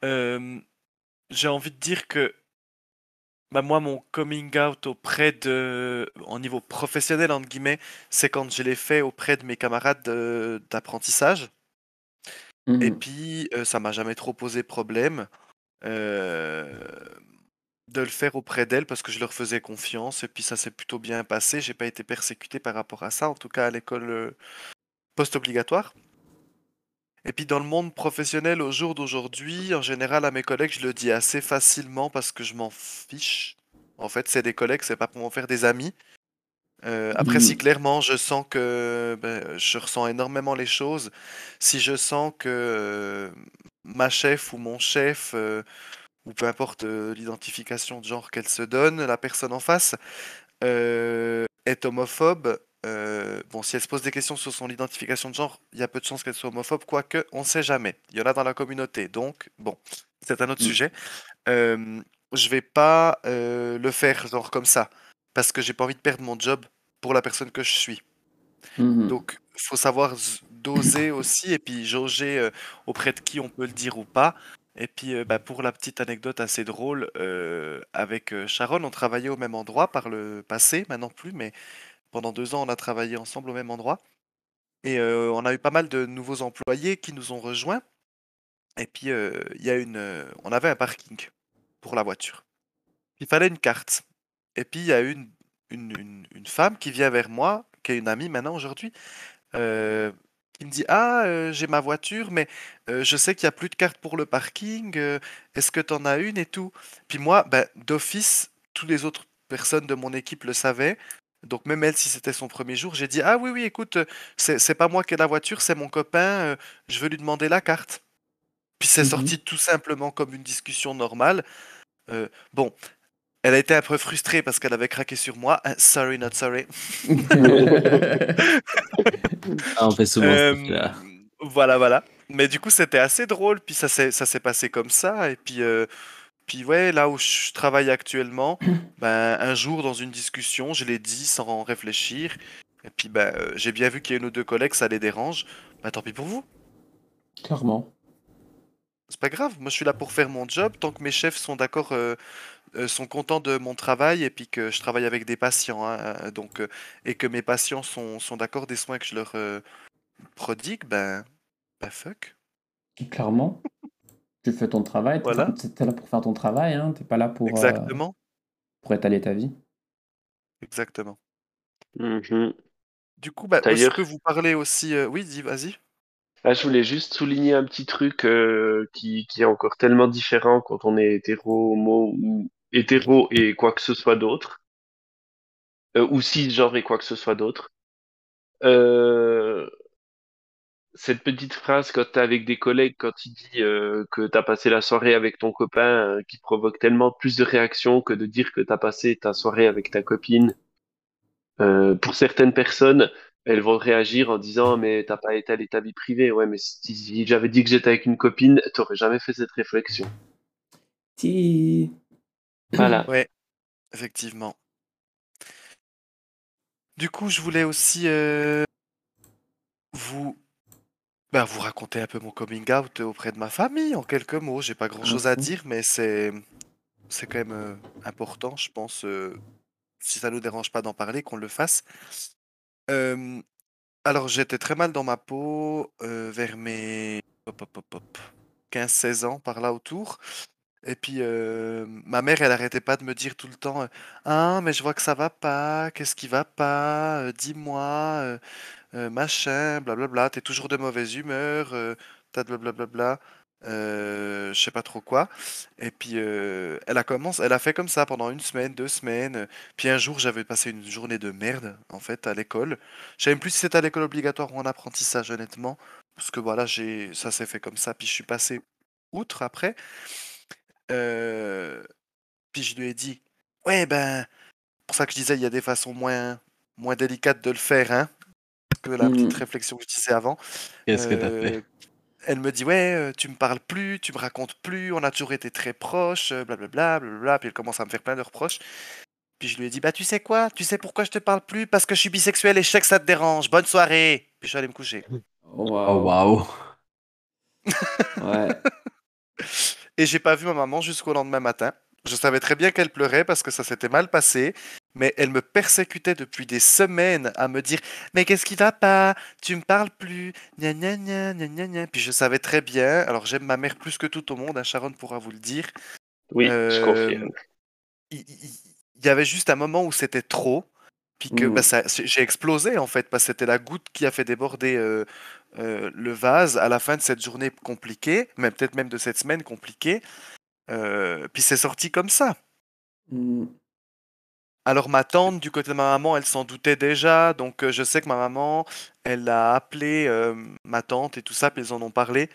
E: euh, j'ai envie de dire que bah, moi, mon coming out auprès de, au niveau professionnel, entre guillemets, c'est quand je l'ai fait auprès de mes camarades de- d'apprentissage. Et
B: Mhm.
E: puis, euh, ça m'a jamais trop posé problème euh, de le faire auprès d'elles parce que je leur faisais confiance. Et puis, ça s'est plutôt bien passé. J'ai pas été persécuté par rapport à ça, en tout cas à l'école euh, post-obligatoire. Et puis, dans le monde professionnel, au jour d'aujourd'hui, en général, à mes collègues, je le dis assez facilement parce que je m'en fiche. En fait, c'est des collègues, c'est pas pour m'en faire des amis. Euh, après, si
B: Mhm.
E: clairement je sens que ben, je ressens énormément les choses, si je sens que euh, ma chef ou mon chef, euh, ou peu importe euh, l'identification de genre qu'elle se donne, la personne en face, euh, est homophobe, euh, bon, si elle se pose des questions sur son identification de genre, il y a peu de chances qu'elle soit homophobe, quoique on ne sait jamais. Il y en a dans la communauté, donc bon, c'est un autre
B: Mm.
E: sujet. Je vais pas le faire genre comme ça, parce que j'ai pas envie de perdre mon job pour la personne que je suis.
B: Mhm.
E: Donc, il faut savoir doser aussi et puis jauger auprès de qui on peut le dire ou pas. Et puis, euh, bah, pour la petite anecdote assez drôle, euh, avec euh, Sharon, on travaillait au même endroit par le passé, maintenant plus, mais pendant deux ans, on a travaillé ensemble au même endroit. Et on a eu pas mal de nouveaux employés qui nous ont rejoints. Et puis, il y a une, on avait un parking pour la voiture. Il fallait une carte. Et puis, il y a une, une, une- femme qui vient vers moi, qui est une amie maintenant aujourd'hui, qui me dit Ah, euh, j'ai ma voiture, mais euh, je sais qu'il n'y a plus de carte pour le parking. euh, Est-ce que tu en as une et tout? Puis moi, ben, d'office, toutes les autres personnes de mon équipe le savaient. Donc, même elle, si c'était son premier jour, j'ai dit Ah, oui, oui, écoute, c'est pas moi qui ai la voiture, c'est mon copain, je veux lui demander la carte. Puis c'est
B: Mhm.
E: sorti tout simplement comme une discussion normale. Bon, elle a été un peu frustrée parce qu'elle avait craqué sur moi. Euh, sorry, not sorry.
D: Ah, on fait souvent ce
E: Euh,
D: truc-là.
E: voilà, voilà. Mais du coup, c'était assez drôle. Puis ça s'est ça s'est passé comme ça. Et puis, euh, puis ouais, là où je travaille actuellement, ben, un jour dans une discussion, je l'ai dit sans réfléchir. Et puis, ben, euh, j'ai bien vu qu'il y a une ou deux collègues, ça les dérange. Ben, tant pis pour vous.
B: Clairement.
E: C'est pas grave. Moi, je suis là pour faire mon job. Tant que mes chefs sont d'accord, euh, euh, sont contents de mon travail et puis que je travaille avec des patients. hein, euh, donc, euh, et que mes patients sont, sont d'accord des soins que je leur euh, prodigue, ben, ben fuck.
B: Clairement. Tu fais ton travail. T'es
E: Voilà.
B: t'es là pour faire ton travail. Hein. T'es pas là pour, euh,
E: Exactement.
B: pour étaler ta vie.
E: Exactement.
C: Mhm.
E: Du coup, bah, est-ce que vous parlez aussi. euh, Oui, dis, vas-y.
C: Je voulais juste souligner un petit truc euh, qui, qui est encore tellement différent quand on est hétéro, hétéro et quoi que ce soit d'autre, euh, ou cisgenre et quoi que ce soit d'autre. Euh, cette petite phrase quand t'es avec des collègues, quand il dit euh, que t'as passé la soirée avec ton copain, euh, qui provoque tellement plus de réactions que de dire que t'as passé ta soirée avec ta copine. Euh, pour certaines personnes, elles vont réagir en disant mais t'as pas étalé ta vie privée. Ouais, mais si, si j'avais dit que j'étais avec une copine, t'aurais jamais fait cette réflexion.
B: Si.
C: Voilà.
E: Effectivement. Du coup, je voulais aussi euh, vous, bah, vous raconter un peu mon coming out auprès de ma famille en quelques mots. J'ai pas grand chose à dire, mais c'est c'est quand même euh, important, je pense. euh, si ça nous dérange pas d'en parler, qu'on le fasse. Alors, j'étais très mal dans ma peau vers mes hop, hop, hop, hop, 15-16 ans, par là autour. Et puis, ma mère, elle arrêtait pas de me dire tout le temps, ah, mais je vois que ça va pas, qu'est-ce qui va pas, dis-moi, machin, blablabla, t'es toujours de mauvaise humeur, euh, t'as de blablabla. Euh, je sais pas trop quoi. Et puis euh, elle a commencé, elle a fait comme ça pendant une semaine, deux semaines. Puis un jour, j'avais passé une journée de merde en fait à l'école. Je savais même plus si c'était à l'école obligatoire ou en apprentissage honnêtement, parce que voilà, j'ai, ça s'est fait comme ça. Puis je suis passé outre après. Euh, puis je lui ai dit, ouais ben, pour ça que je disais, il y a des façons moins, moins délicates de le faire, hein, que la petite réflexion que je disais avant.
D: Qu'est-ce que t'as
E: Euh,
D: fait
E: Elle me dit ouais, euh, tu me parles plus, tu me racontes plus, on a toujours été très proches, euh, blablabla, blablabla. Puis elle commence à me faire plein de reproches. Puis je lui ai dit bah tu sais quoi, tu sais pourquoi je te parle plus? Parce que je suis bisexuel et je sais que ça te dérange. Bonne soirée. Puis je suis allé me coucher.
D: Oh
B: Waouh.
D: waouh.
B: Ouais.
E: Et j'ai pas vu ma maman jusqu'au lendemain matin. Je savais très bien qu'elle pleurait parce que ça s'était mal passé, mais elle me persécutait depuis des semaines à me dire Mais qu'est-ce qui va pas? Tu me parles plus Gna gna gna gna gna. Puis je savais très bien, alors j'aime ma mère plus que tout au monde, hein, Sharon pourra vous le dire.
C: Oui, je
E: Euh,
C: confirme.
E: il, il- il y avait juste un moment où c'était trop, puis que
B: Mhm.
E: bah, ça- j'ai explosé en fait, parce que c'était la goutte qui a fait déborder euh, euh, le vase à la fin de cette journée compliquée, même peut-être même de cette semaine compliquée. Puis c'est sorti comme ça.
B: Mm.
E: Alors ma tante, du côté de ma maman, elle s'en doutait déjà, donc euh, je sais que ma maman, elle a appelé euh, ma tante et tout ça, puis ils en ont parlé.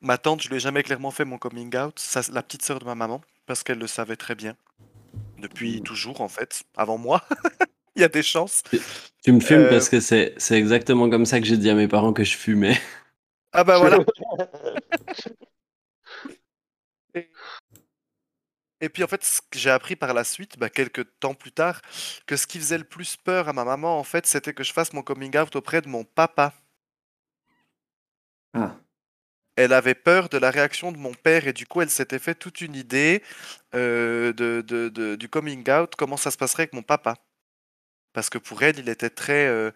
E: Ma tante, je lui ai jamais clairement fait mon coming out, ça, la petite sœur de ma maman, parce qu'elle le savait très bien. Depuis
B: Mm.
E: toujours, en fait, avant moi. Il y a des chances.
D: Tu me fumes
E: Euh,
D: parce que c'est c'est exactement comme ça que j'ai dit à mes parents que je fumais.
E: Ah bah voilà. Et puis en fait, ce que j'ai appris par la suite, bah, quelques temps plus tard, que ce qui faisait le plus peur à ma maman, en fait, c'était que je fasse mon coming out auprès de mon papa.
B: Ah.
E: Elle avait peur de la réaction de mon père et du coup, elle s'était fait toute une idée euh, de, de- de- du coming out, comment ça se passerait avec mon papa. Parce que pour elle, il était très euh,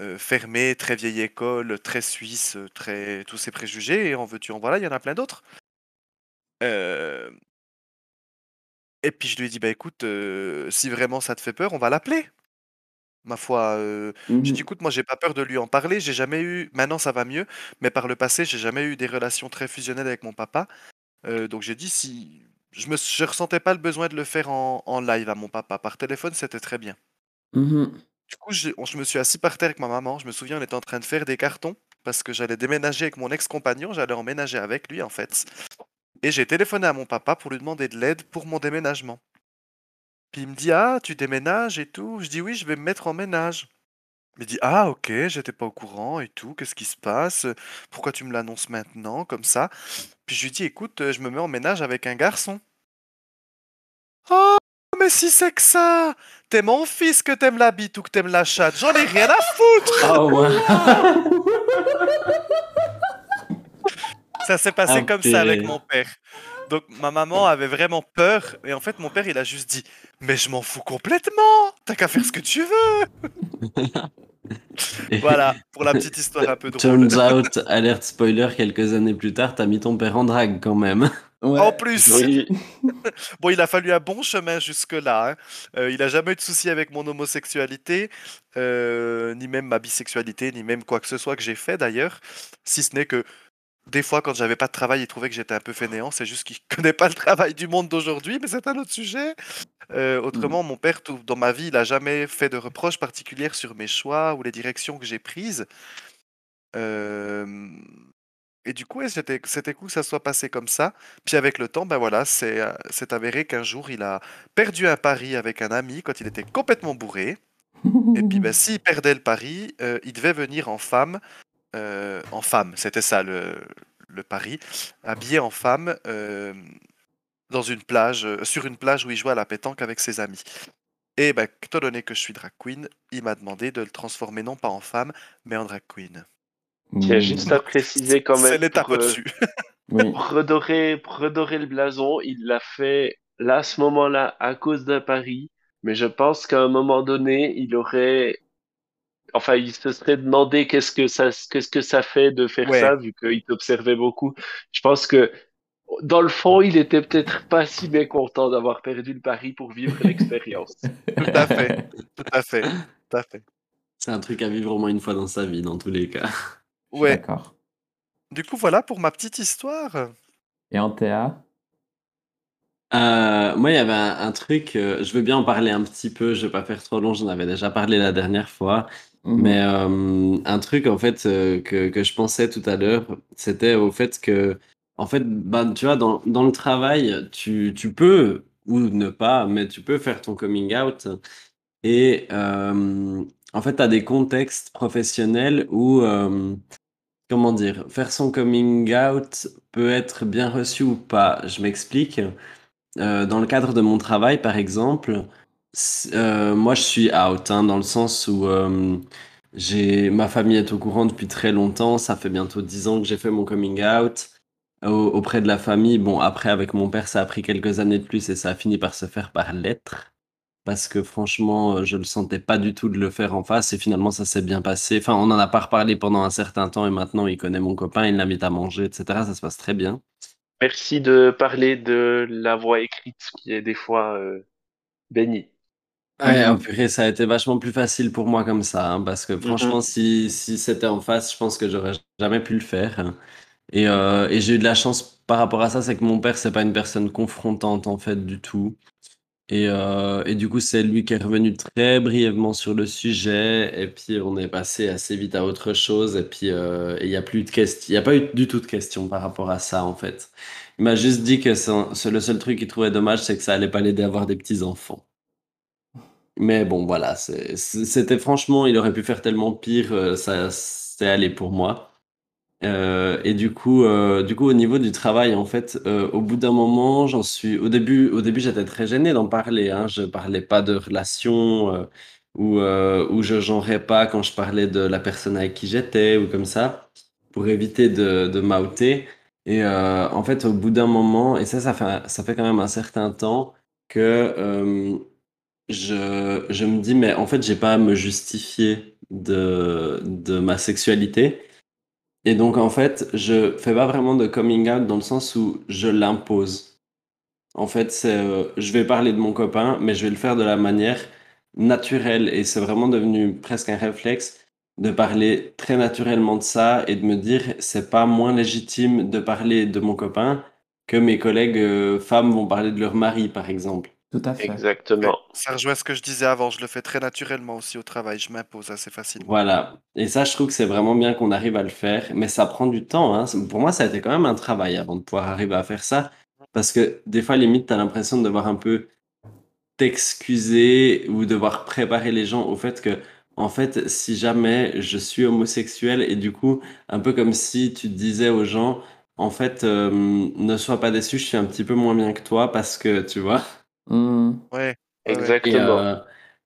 E: euh, fermé, très vieille école, très suisse, très tous ses préjugés. Et en veux-tu, en voilà, il y en a plein d'autres. Euh, Et puis je lui ai dit, bah écoute, euh, si vraiment ça te fait peur, on va l'appeler. Ma foi, euh, j'ai dit, écoute, moi, j'ai pas peur de lui en parler. J'ai jamais eu. Maintenant, ça va mieux. Mais par le passé, j'ai jamais eu des relations très fusionnelles avec mon papa. Euh, donc, j'ai dit, si. Je me je ressentais pas le besoin de le faire en, en live à mon papa. Par téléphone, c'était très bien.
B: Mhm.
E: Du coup, j'ai- on- je me suis assis par terre avec ma maman. Je me souviens, on était en train de faire des cartons parce que j'allais déménager avec mon ex-compagnon. J'allais emménager avec lui, en fait. Et j'ai téléphoné à mon papa pour lui demander de l'aide pour mon déménagement. Puis il me dit Ah, tu déménages et tout. Je dis Oui, je vais me mettre en ménage. Il me dit Ah, ok, j'étais pas au courant et tout. Qu'est-ce qui se passe? Pourquoi tu me l'annonces maintenant, comme ça Puis je lui dis Écoute, je me mets en ménage avec un garçon. Oh, mais si c'est que ça T'es mon fils que t'aimes la bite ou que t'aimes la chatte J'en ai rien à foutre
B: Oh, wow.
E: Ça s'est passé
D: Ah,
E: comme ça avec mon père. Donc ma maman avait vraiment peur et en fait mon père il a juste dit mais je m'en fous complètement t'as qu'à faire ce que tu veux. Voilà pour la petite histoire un peu drôle.
D: Turns out, alerte spoiler, quelques années plus tard, t'as mis ton père en drague quand même.
B: Ouais.
E: en plus.
C: Oui,
E: bon il a fallu un bon chemin jusque là il a jamais eu de souci avec mon homosexualité euh, ni même ma bisexualité ni même quoi que ce soit que j'ai fait d'ailleurs. Si ce n'est que des fois, quand j'avais pas de travail, il trouvait que j'étais un peu fainéant. C'est juste qu'il connaît pas le travail du monde d'aujourd'hui, mais c'est un autre sujet. Euh, autrement, mon père, tout- dans ma vie, il a jamais fait de reproches particuliers sur mes choix ou les directions que j'ai prises. Euh, Et du coup, ouais, c'était c'était cool que ça soit passé comme ça. Puis avec le temps, ben voilà, c'est euh, c'est avéré qu'un jour, il a perdu un pari avec un ami quand il était complètement bourré. Et puis, ben, s'il perdait le pari, euh, il devait venir en femme. Euh, en femme, c'était ça le, le pari. Habillé en femme euh, dans une plage, euh, sur une plage où il jouait à la pétanque avec ses amis. Et ben, étant donné que je suis drag queen, il m'a demandé de le transformer non pas en femme, mais en drag queen.
C: il y a juste à préciser quand même.
E: C'est l'étape au-dessus.
B: Oui.
C: pour redorer, pour redorer le blason, il l'a fait là, à ce moment-là, à cause d'un pari. Mais je pense qu'à un moment donné, il aurait. Enfin, il se serait demandé qu'est-ce que ça, qu'est-ce que ça fait de faire
E: Ouais.
C: ça, vu qu'il t'observait beaucoup. Je pense que, dans le fond, il était peut-être pas si mécontent d'avoir perdu le pari pour vivre l'expérience.
E: Tout à fait, tout à fait, tout à fait.
D: C'est un truc à vivre au moins une fois dans sa vie, dans tous les cas.
E: Ouais.
B: D'accord.
E: Du coup, voilà pour ma petite histoire.
B: Et Antea
D: Euh, moi, il y avait un, un truc, euh, je veux bien en parler un petit peu, je vais pas faire trop long, j'en avais déjà parlé la dernière fois,
B: Mhm.
D: mais euh, un truc en fait euh, que, que je pensais tout à l'heure, c'était au fait que, en fait, bah, tu vois, dans, dans le travail, tu, tu peux, ou ne pas, mais tu peux faire ton coming out, et euh, en fait, tu as des contextes professionnels où, comment dire, faire son coming out peut être bien reçu ou pas. Je m'explique. Dans le cadre de mon travail, par exemple, euh, moi je suis out, hein, dans le sens où euh, ma famille est au courant depuis très longtemps. Ça fait bientôt dix ans que j'ai fait mon coming out au- auprès de la famille. Bon, après avec mon père, ça a pris quelques années de plus et ça a fini par se faire par lettre. Parce que franchement, euh, je le sentais pas du tout de le faire en face et finalement ça s'est bien passé. Enfin, on en a pas reparlé pendant un certain temps et maintenant il connaît mon copain, il l'invite à manger, etc. Ça se passe très bien.
C: Merci de parler de la voix écrite qui est des fois euh, bénie.
D: Ouais,
B: Mhm.
D: oh purée, ça a été vachement plus facile pour moi comme ça, hein, parce que franchement, si, si c'était en face, je pense que j'aurais jamais pu le faire. Et, euh, et j'ai eu de la chance par rapport à ça, c'est que mon père, c'est pas une personne confrontante en fait du tout. Et, euh, et du coup, c'est lui qui est revenu très brièvement sur le sujet, et puis on est passé assez vite à autre chose, et puis euh, il y a plus de questions, il a pas eu du tout de questions par rapport à ça en fait. Il m'a juste dit que c'est le seul truc qu'il trouvait dommage, c'est que ça allait pas l'aider à avoir des petits enfants. Mais bon, voilà, c'était franchement, il aurait pu faire tellement pire, euh, ça, c'est allé pour moi. Euh, et du coup, euh, du coup, au niveau du travail, en fait, au bout d'un moment, j'en suis. Au début, au début, j'étais très gêné d'en parler. Hein. Je parlais pas de relation euh, ou euh, ou je genrais pas quand je parlais de la personne avec qui j'étais ou comme ça, pour éviter de de m'outer. Et en fait, au bout d'un moment, et ça, ça fait ça fait quand même un certain temps que je, je me dis, mais en fait, j'ai pas à me justifier de, de ma sexualité. Et donc, en fait, je fais pas vraiment de coming out dans le sens où je l'impose. En fait, c'est, euh, je vais parler de mon copain, mais je vais le faire de la manière naturelle. Et c'est vraiment devenu presque un réflexe de parler très naturellement de ça et de me dire, c'est pas moins légitime de parler de mon copain que mes collègues euh, femmes vont parler de leur mari, par exemple.
B: Tout à fait.
C: Exactement.
E: ça rejoint ce que je disais avant, je le fais très naturellement aussi au travail, je m'impose assez facilement.
D: Voilà. Et ça, je trouve que c'est vraiment bien qu'on arrive à le faire, mais ça prend du temps, hein. Pour moi, ça a été quand même un travail avant de pouvoir arriver à faire ça, parce que des fois, limite, t'as l'impression de devoir un peu t'excuser ou devoir préparer les gens au fait que, en fait, si jamais je suis homosexuel et du coup, un peu comme si tu disais aux gens, en fait, euh, ne sois pas déçu, je suis un petit peu moins bien que toi parce que, tu vois.
B: Mhm.
E: Ouais.
D: Et,
C: Exactement.
D: euh,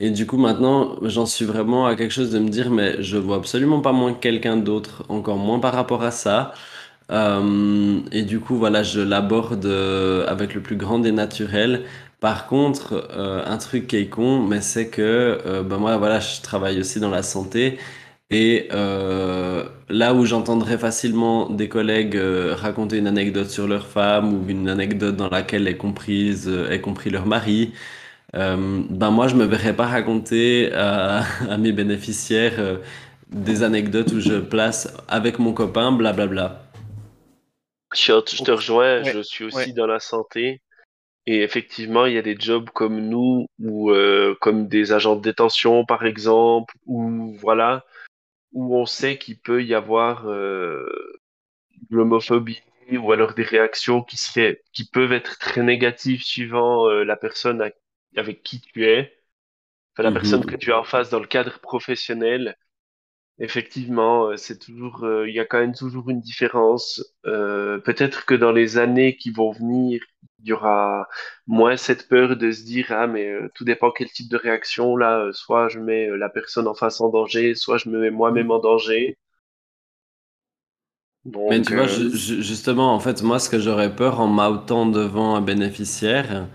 D: et du coup, maintenant, j'en suis vraiment à quelque chose de me dire, mais je vois absolument pas moins que quelqu'un d'autre, encore moins par rapport à ça. Euh, et du coup, voilà, je l'aborde euh, avec le plus grand des naturels. Par contre, euh, un truc qui est con, mais c'est que euh, ben moi, voilà, je travaille aussi dans la santé. Et euh, là où j'entendrais facilement des collègues euh, raconter une anecdote sur leur femme ou une anecdote dans laquelle est comprise, euh, est compris leur mari, euh, ben moi, je me verrais pas raconter à, à mes bénéficiaires euh, des anecdotes où je place avec mon copain, blablabla.
C: Chiot, je te rejoins,
E: Ouais,
C: je suis aussi
E: ouais.
C: dans la santé. Et effectivement, il y a des jobs comme nous, ou euh, comme des agents de détention, par exemple, ou voilà, où on sait qu'il peut y avoir euh, de l'homophobie ou alors des réactions qui seraient, qui peuvent être très négatives suivant euh, la personne à- avec qui tu es, enfin, la personne que
D: Mhm.
C: tu as en face dans le cadre professionnel. Effectivement, euh, c'est toujours, euh, il y a quand même toujours une différence. Euh, peut-être que dans les années qui vont venir, il y aura moins cette peur de se dire, ah, mais euh, tout dépend quel type de réaction. Là, euh, soit je mets euh, la personne en face en danger, soit je me mets moi-même en danger.
D: Mais tu vois, ju- ju- justement, en fait, moi, ce que j'aurais peur en m'outant devant un bénéficiaire,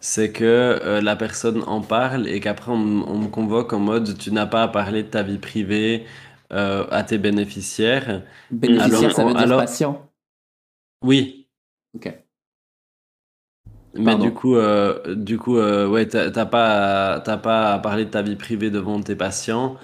D: c'est que euh, la personne en parle et qu'après on, on me convoque en mode tu n'as pas à parler de ta vie privée euh, à tes bénéficiaires.
B: Bénéficiaire,
D: Alors,
B: ça veut dire
D: alors-
B: patient.
D: Oui,
B: Ok.
D: Mais
B: Pardon.
D: du coup, euh, du coup, euh, ouais, t'as pas, pas à parler de ta vie privée devant tes patients.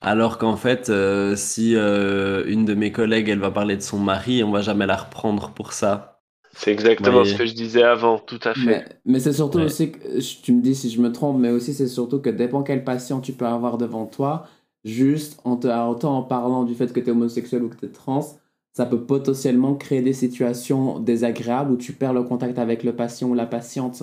D: Alors qu'en fait, euh, si euh, une de mes collègues, elle va parler de son mari, on va jamais la reprendre pour ça.
C: C'est exactement ce que je disais avant, tout à fait.
B: Mais, mais c'est surtout
D: Ouais.
B: aussi, que, tu me dis si je me trompe, mais aussi c'est surtout que dépend quel patient tu peux avoir devant toi, juste en te, autant en parlant du fait que tu es homosexuel ou que tu es trans, ça peut potentiellement créer des situations désagréables où tu perds le contact avec le patient ou la patiente.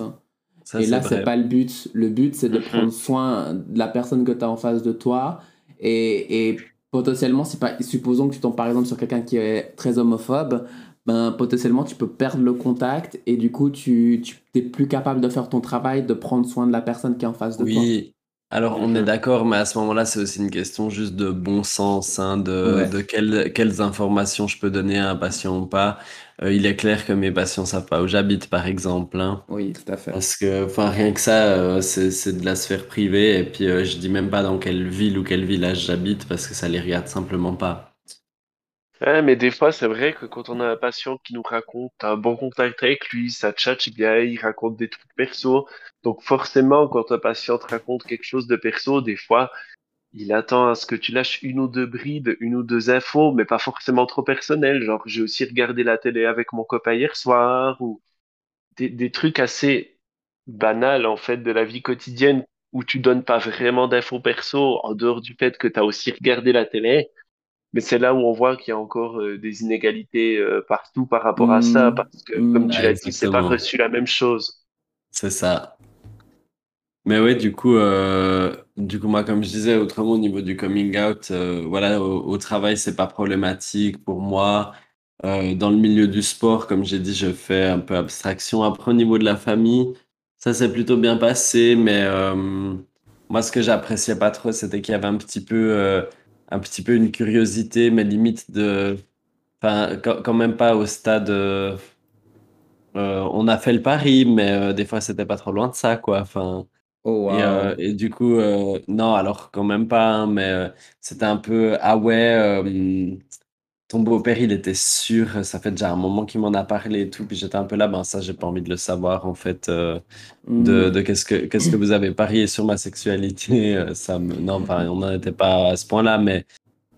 D: Ça,
B: Et là,
D: c'est
B: pas le but. Le but, c'est de prendre soin de la personne que tu as en face de toi. Et, et potentiellement, pas, supposons que tu tombes par exemple sur quelqu'un qui est très homophobe, ben, potentiellement, tu peux perdre le contact et du coup, tu, tu es plus capable de faire ton travail, de prendre soin de la personne qui est en face de toi.
D: Oui, alors on est
C: Mhm.
D: d'accord, mais à ce moment-là, c'est aussi une question juste de bon sens, hein, de,
B: Ouais.
D: de quelles, quelles informations je peux donner à un patient ou pas. Euh, il est clair que mes patients savent pas où j'habite, par exemple, hein.
B: Oui, tout à fait.
D: Parce que, enfin, rien que ça, euh, c'est, c'est de la sphère privée. Et puis, euh, je dis même pas dans quelle ville ou quel village j'habite parce que ça les regarde simplement pas.
C: Ouais, mais des fois, c'est vrai que quand on a un patient qui nous raconte, t'as un bon contact avec lui, ça tchatche bien, il raconte des trucs perso. Donc forcément, quand un patient te raconte quelque chose de perso, des fois, il attend à ce que tu lâches une ou deux brides, une ou deux infos, mais pas forcément trop personnelles. Genre, j'ai aussi regardé la télé avec mon copain hier soir, ou des, des trucs assez banals, en fait, de la vie quotidienne, où tu donnes pas vraiment d'infos perso, en dehors du fait que t'as aussi regardé la télé. Mais c'est là où on voit qu'il y a encore euh, des inégalités euh, partout par rapport à ça,
B: Mm,
C: parce que,
B: mm.
C: comme tu l'as dit, c'est pas reçu la même chose.
D: C'est ça. Mais ouais, du coup, euh, du coup, moi, comme je disais, autrement, au niveau du coming out, euh, voilà, au, travail, c'est pas problématique pour moi. Euh, dans le milieu du sport, comme j'ai dit, je fais un peu abstraction. Après, au niveau de la famille, ça s'est plutôt bien passé, mais moi, ce que j'appréciais pas trop, c'était qu'il y avait un petit peu, un petit peu une curiosité, mais limite de, enfin, quand, même pas au stade. on a fait le pari, mais des fois, c'était pas trop loin de ça, quoi. Enfin.
B: Oh.
D: Et, euh, et du coup, euh, non, alors quand même pas, hein, mais euh, c'était un peu, ah ouais, euh, ton beau-père, il était sûr, ça fait déjà un moment qu'il m'en a parlé et tout, puis j'étais un peu là, ben ça, j'ai pas envie de le savoir, en fait, euh, de, de qu'est-ce que, qu'est-ce que vous avez parié sur ma sexualité, euh, ça me, non, enfin, on n'en était pas à ce point-là, mais,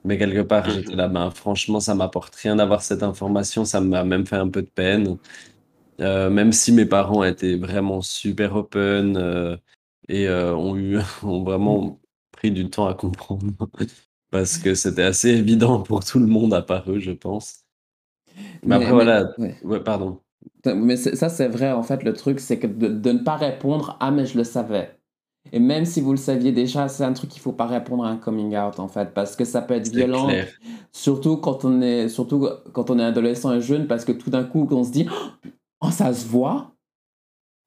D: mais quelque part, j'étais là, ben franchement, ça m'apporte rien d'avoir cette information, ça m'a même fait un peu de peine. Euh, même si mes parents étaient vraiment super open euh, et euh, ont eu ont vraiment pris du temps à comprendre parce que c'était assez évident pour tout le monde à part eux, je pense. Mais, après voilà,
B: ouais.
D: ouais, pardon.
B: Mais ça, c'est vrai, en fait, le truc, c'est que de, de ne pas répondre, ah, mais je le savais. Et même si vous le saviez déjà, c'est un truc qu'il faut pas répondre à un coming out, en fait, parce que ça peut être violent,
D: clair.
B: surtout quand on est, surtout quand on est adolescent et jeune, parce que tout d'un coup, on se dit, oh, ça se voit.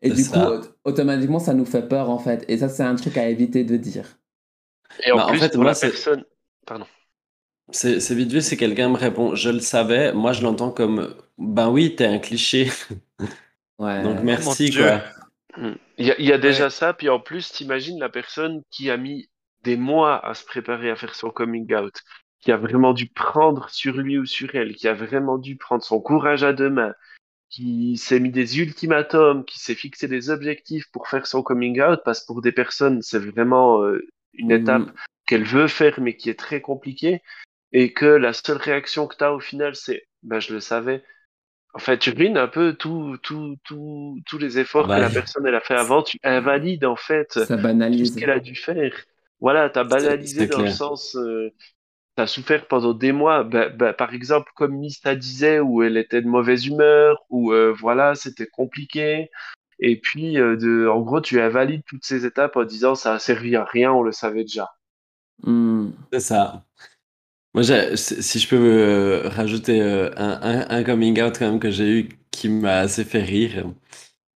B: Et du
D: ça.
B: coup, aut- automatiquement, ça nous fait peur, en fait. Et ça, c'est un truc à éviter de dire.
C: Et en
D: Bah, en fait,
C: pour
D: moi,
C: la
D: c'est-
C: personne, pardon.
D: C'est c'est vite vu si quelqu'un me répond je le savais, moi je l'entends comme ben oui, t'es un cliché.
B: Ouais.
D: Donc merci
E: Dieu.
D: quoi.
C: Hmm. Il y a, il y a déjà
E: Ouais.
C: ça, puis en plus, t'imagines la personne qui a mis des mois à se préparer à faire son coming out, qui a vraiment dû prendre sur lui ou sur elle, qui a vraiment dû prendre son courage à deux mains, qui s'est mis des ultimatums, qui s'est fixé des objectifs pour faire son coming out, parce que pour des personnes, c'est vraiment euh, une étape
B: Mm.
C: qu'elle veut faire, mais qui est très compliquée, et que la seule réaction que tu as au final, c'est ben, je le savais. En fait, tu ruines un peu tout, tout, tout, tous les efforts
D: Bah,
C: que la personne elle a fait avant, tu invalides en fait
B: Ça
C: tout
B: banalise.
C: ce qu'elle a dû faire. Voilà, t'as banalisé
D: c'est
C: dans le sens, euh, t'as souffert pendant des mois. Ben, ben, par exemple, comme Mista disait, où elle était de mauvaise humeur, où euh, voilà, c'était compliqué. Et puis, euh, de, en gros, tu invalides toutes ces étapes en disant ça a servi à rien, on le savait déjà.
B: Mm.
D: C'est ça. Moi, j'ai- si je peux euh, rajouter un, un- un coming out quand même que j'ai eu qui m'a assez fait rire,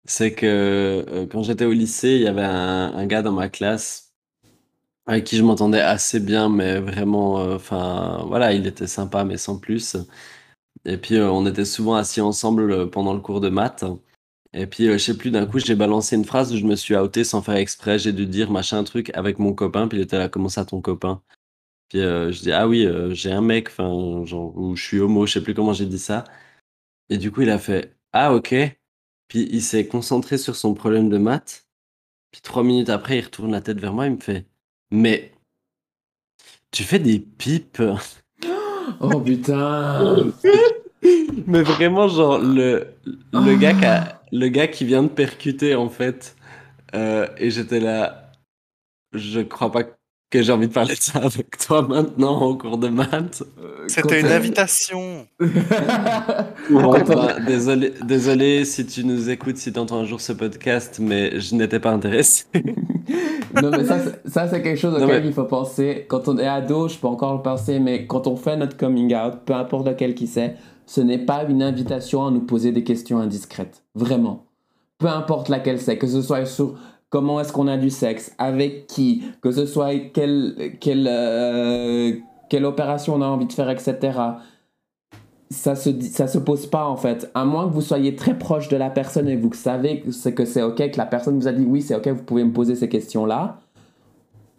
D: c'est que euh, quand j'étais au lycée, il y avait un, un gars dans ma classe avec qui je m'entendais assez bien, mais vraiment, euh, enfin, voilà, il était sympa, mais sans plus. Et puis, euh, on était souvent assis ensemble euh, pendant le cours de maths. Et puis, euh, je sais plus, d'un coup, j'ai balancé une phrase où je me suis outé sans faire exprès. J'ai dû dire machin truc avec mon copain, puis il était là, comment ça ton copain? Puis je dis, ah oui, j'ai un mec, enfin, genre, ou je suis homo, je sais plus comment j'ai dit ça. Et du coup, il a fait, ah ok. Puis il s'est concentré sur son problème de maths. Puis trois minutes après, il retourne la tête vers moi, il me fait, mais tu fais des pipes.
B: Oh putain!
D: Mais vraiment, genre, le, le, gars qui a- le gars qui vient de percuter, en fait, euh, et j'étais là, je crois pas que j'ai envie de parler de ça avec toi maintenant en cours de maths.
E: C'était une invitation.
D: Bah, désolé, désolé si tu nous écoutes, si tu entends un jour ce podcast, mais je n'étais pas intéressé.
B: non, mais ça, c'est- ça c'est quelque chose
D: Non,
B: auquel
D: mais-
B: il faut penser. Quand on est ado, je peux encore le penser, mais quand on fait notre coming out, peu importe lequel qui c'est, ce n'est pas une invitation à nous poser des questions indiscrètes. Vraiment. Peu importe laquelle c'est, que ce soit sur comment est-ce qu'on a du sexe, avec qui, que ce soit quelle, quelle, euh, quelle opération on a envie de faire, etc. Ça se, dit- ça se pose pas en fait. À moins que vous soyez très proche de la personne et vous savez que c'est, que c'est ok, que la personne vous a dit oui, c'est ok, vous pouvez me poser ces questions-là.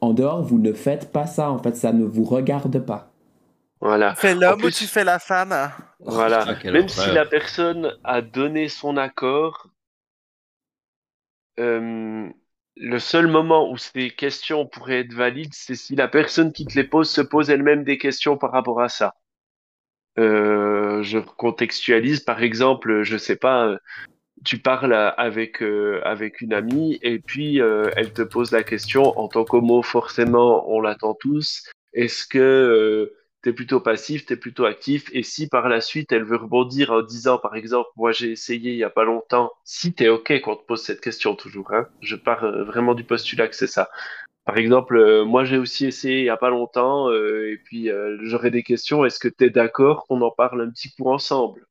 B: En dehors, vous ne faites pas ça en fait, ça ne vous regarde pas.
C: Voilà.
E: Tu fais l'homme ou
C: plus-
E: tu fais la femme?
C: Voilà.
D: Ah,
C: Même si la personne a donné son accord, euh, le seul moment où ces questions pourraient être valides, c'est si la personne qui te les pose se pose elle-même des questions par rapport à ça. Euh, je contextualise, par exemple, je sais pas, euh, tu parles avec euh, avec une amie et puis euh, elle te pose la question en tant qu'homo, forcément, on l'attend tous. Est-ce que euh, t'es plutôt passif, t'es plutôt actif, et si par la suite elle veut rebondir en disant, par exemple, moi j'ai essayé il y a pas longtemps, si t'es ok qu'on te pose cette question toujours, hein, je pars euh, vraiment du postulat que c'est ça. Par exemple, euh, moi j'ai aussi essayé il y a pas longtemps, euh, et puis euh, j'aurais des questions, est-ce que t'es d'accord qu'on en parle un petit coup ensemble?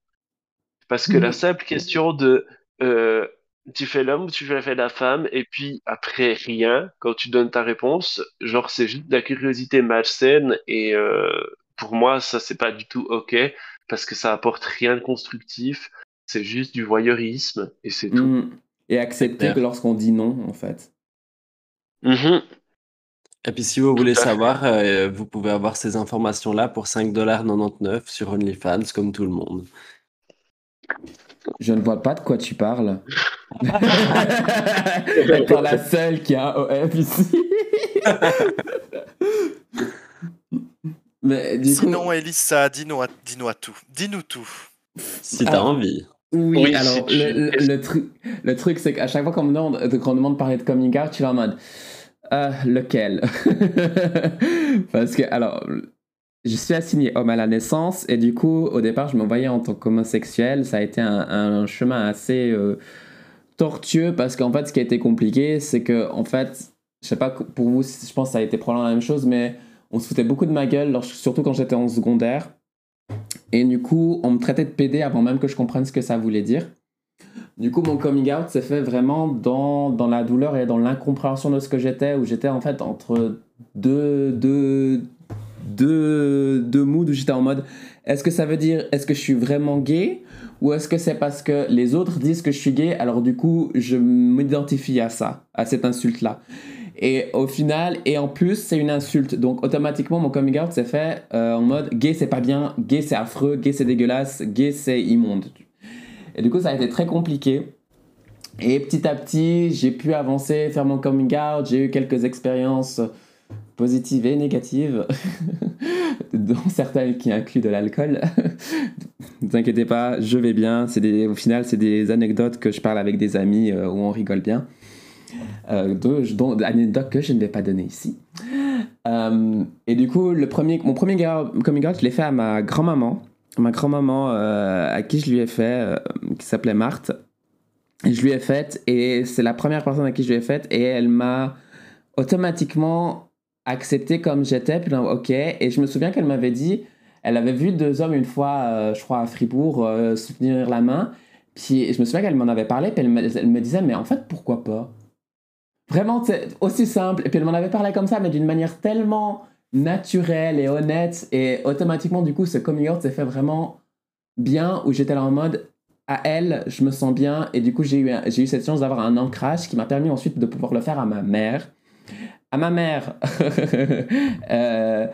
C: Parce que la
B: Mhm.
C: simple question de euh, tu fais l'homme ou tu fais la femme, et puis après rien, quand tu donnes ta réponse, genre c'est juste de la curiosité malsaine, et euh, pour moi ça c'est pas du tout ok, parce que ça apporte rien de constructif, c'est juste du voyeurisme, et c'est tout.
B: Mm. Et accepter que lorsqu'on dit non, en fait.
C: Mhm.
D: Et puis, si vous voulez savoir, euh, vous pouvez avoir ces informations-là pour 5,99$ sur OnlyFans, comme tout le monde.
B: Je ne vois pas de quoi tu parles. Étant la seule qui a un OF ici. Mais du coup,
E: Sinon, Elissa, dis-nous tout. Dis-nous tout.
D: Si t'as
B: Alors,
D: envie.
B: oui,
C: Oui,
B: alors
C: si tu-
B: le, le- le truc, le truc c'est qu'à chaque fois qu'on me demande, euh, qu'on demande de parler de coming out, je suis là en mode euh, lequel? Parce que, alors, je suis assigné homme à la naissance et du coup, au départ, je me voyais en tant qu'homosexuel. Ça a été un, un chemin assez euh, tortueux parce qu'en fait, ce qui a été compliqué, c'est que, en fait, je sais pas, pour vous, je pense que ça a été probablement la même chose, mais on se foutait beaucoup de ma gueule, surtout quand j'étais en secondaire. Et du coup, on me traitait de PD avant même que je comprenne ce que ça voulait dire. Du coup, mon coming out s'est fait vraiment dans, dans la douleur et dans l'incompréhension de ce que j'étais, où j'étais en fait entre deux, deux, deux, deux moods, où j'étais en mode est-ce que ça veut dire est-ce que je suis vraiment gay ou est-ce que c'est parce que les autres disent que je suis gay, alors du coup, je m'identifie à ça, à cette insulte-là. Et au final, et en plus, c'est une insulte. Donc automatiquement, mon coming out s'est fait euh, en mode gay, c'est pas bien, gay, c'est affreux, gay, c'est dégueulasse, gay, c'est immonde. Et du coup, ça a été très compliqué. Et petit à petit, j'ai pu avancer, faire mon coming out. J'ai eu quelques expériences positives et négatives, dont certaines qui incluent de l'alcool. ne vous inquiétez pas, je vais bien. Des, au final, c'est des anecdotes que je parle avec des amis euh, où on rigole bien. Euh, de- dont anecdotes que je ne vais pas donner ici. Euh, et du coup, le premier, mon premier coming out, je l'ai fait à ma grand-maman. Ma grand-maman, euh, à qui je lui ai fait, euh, qui s'appelait Marthe. Je lui ai fait, et c'est la première personne à qui je lui ai fait, et elle m'a automatiquement accepté comme j'étais. Puis ok. Et je me souviens qu'elle m'avait dit, elle avait vu deux hommes une fois, je crois, à Fribourg, euh, se tenir la main. Puis je me souviens qu'elle m'en avait parlé, puis elle me disait, mais en fait, pourquoi pas? Vraiment, c'est aussi simple. Et puis elle m'en avait parlé comme ça, mais d'une manière tellement naturelle et honnête. Et automatiquement, du coup, ce coming out s'est fait vraiment bien, où j'étais là en mode, à elle, je me sens bien. Et du coup, j'ai eu, eu cette chance d'avoir un ancrage qui m'a permis ensuite de pouvoir le faire à ma mère. À ma mère, euh,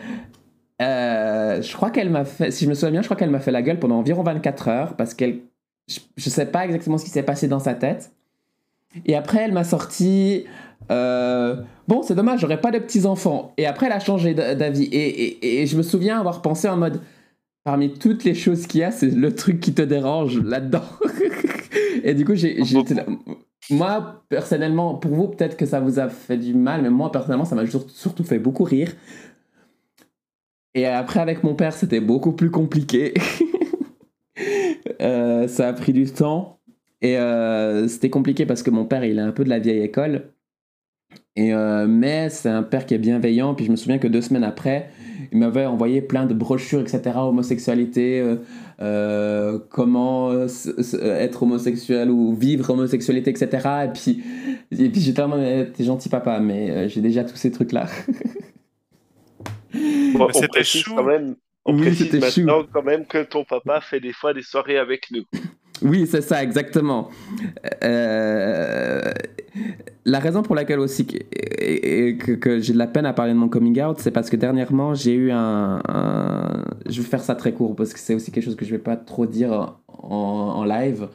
B: euh, je crois qu'elle m'a fait, si je me souviens bien, je crois qu'elle m'a fait la gueule pendant environ 24 heures parce qu'elle, je, je sais pas exactement ce qui s'est passé dans sa tête. Et après, elle m'a sorti. Euh, bon, c'est dommage, j'aurais pas de petits enfants. Et après, elle a changé d'avis. Et, et- et je me souviens avoir pensé en mode. parmi toutes les choses qu'il y a, c'est le truc qui te dérange là-dedans. Et du coup, j'ai, moi, personnellement, pour vous, peut-être que ça vous a fait du mal, mais moi, personnellement, ça m'a sur- surtout fait beaucoup rire. Et après, avec mon père, c'était beaucoup plus compliqué. Euh, ça a pris du temps. Et euh, c'était compliqué parce que mon père, il est un peu de la vieille école. Et euh, mais c'est un père qui est bienveillant. Puis je me souviens que deux semaines après, il m'avait envoyé plein de brochures, etc. Homosexualité, euh, euh, comment s- s- être homosexuel ou vivre homosexualité, etc. Et puis, et puis j'étais vraiment, mais t'es gentil papa, mais euh, j'ai déjà tous ces trucs-là.
C: Bon,
E: c'était
C: précise
E: chou.
C: quand même. On
B: Oui,
C: précise
B: c'était chou.
C: maintenant quand même que ton papa fait des fois des soirées avec nous.
B: Oui, c'est ça, exactement. Euh, la raison pour laquelle aussi que, que, j'ai de la peine à parler de mon coming out, c'est parce que dernièrement, j'ai eu un, Je vais faire ça très court parce que c'est aussi quelque chose que je vais pas trop dire en, en live,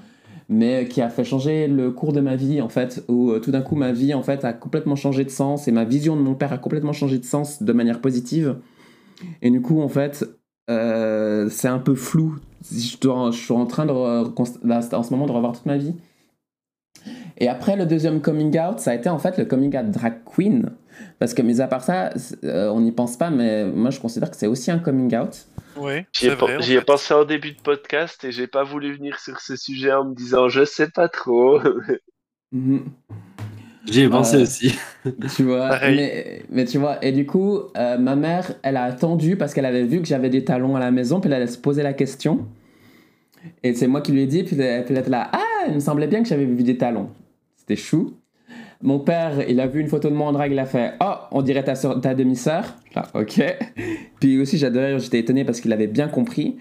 B: mais qui a fait changer le cours de ma vie, en fait, où euh, tout d'un coup, ma vie, en fait, a complètement changé de sens et ma vision de mon père a complètement changé de sens de manière positive. Et du coup, en fait, euh, c'est un peu flou. Je, dois- je suis en train de, là, en ce moment de revoir toute ma vie. Et après le deuxième coming out, ça a été en fait le coming out drag queen. Parce que, mis à part ça, euh, on n'y pense pas, mais moi je considère que c'est aussi un coming out.
E: Oui,
C: J'y ai,
E: vrai.
C: j'y pensé en début de podcast et j'ai pas voulu venir sur ce sujet en me disant je sais pas trop.
B: Mhm.
D: J'y ai pensé
B: Euh,
D: aussi.
B: Tu vois, mais, mais tu vois, et du coup, euh, ma mère, elle a attendu parce qu'elle avait vu que j'avais des talons à la maison, puis elle a se posé la question. Et c'est moi qui lui ai dit, puis elle, était là, ah, il me semblait bien que j'avais vu des talons. C'était chou. Mon père, il a vu une photo de moi en drague, il a fait, oh, on dirait ta, sœur- ta demi-sœur. Là, ok. Puis aussi, j'adorais, j'étais étonné parce qu'il avait bien compris.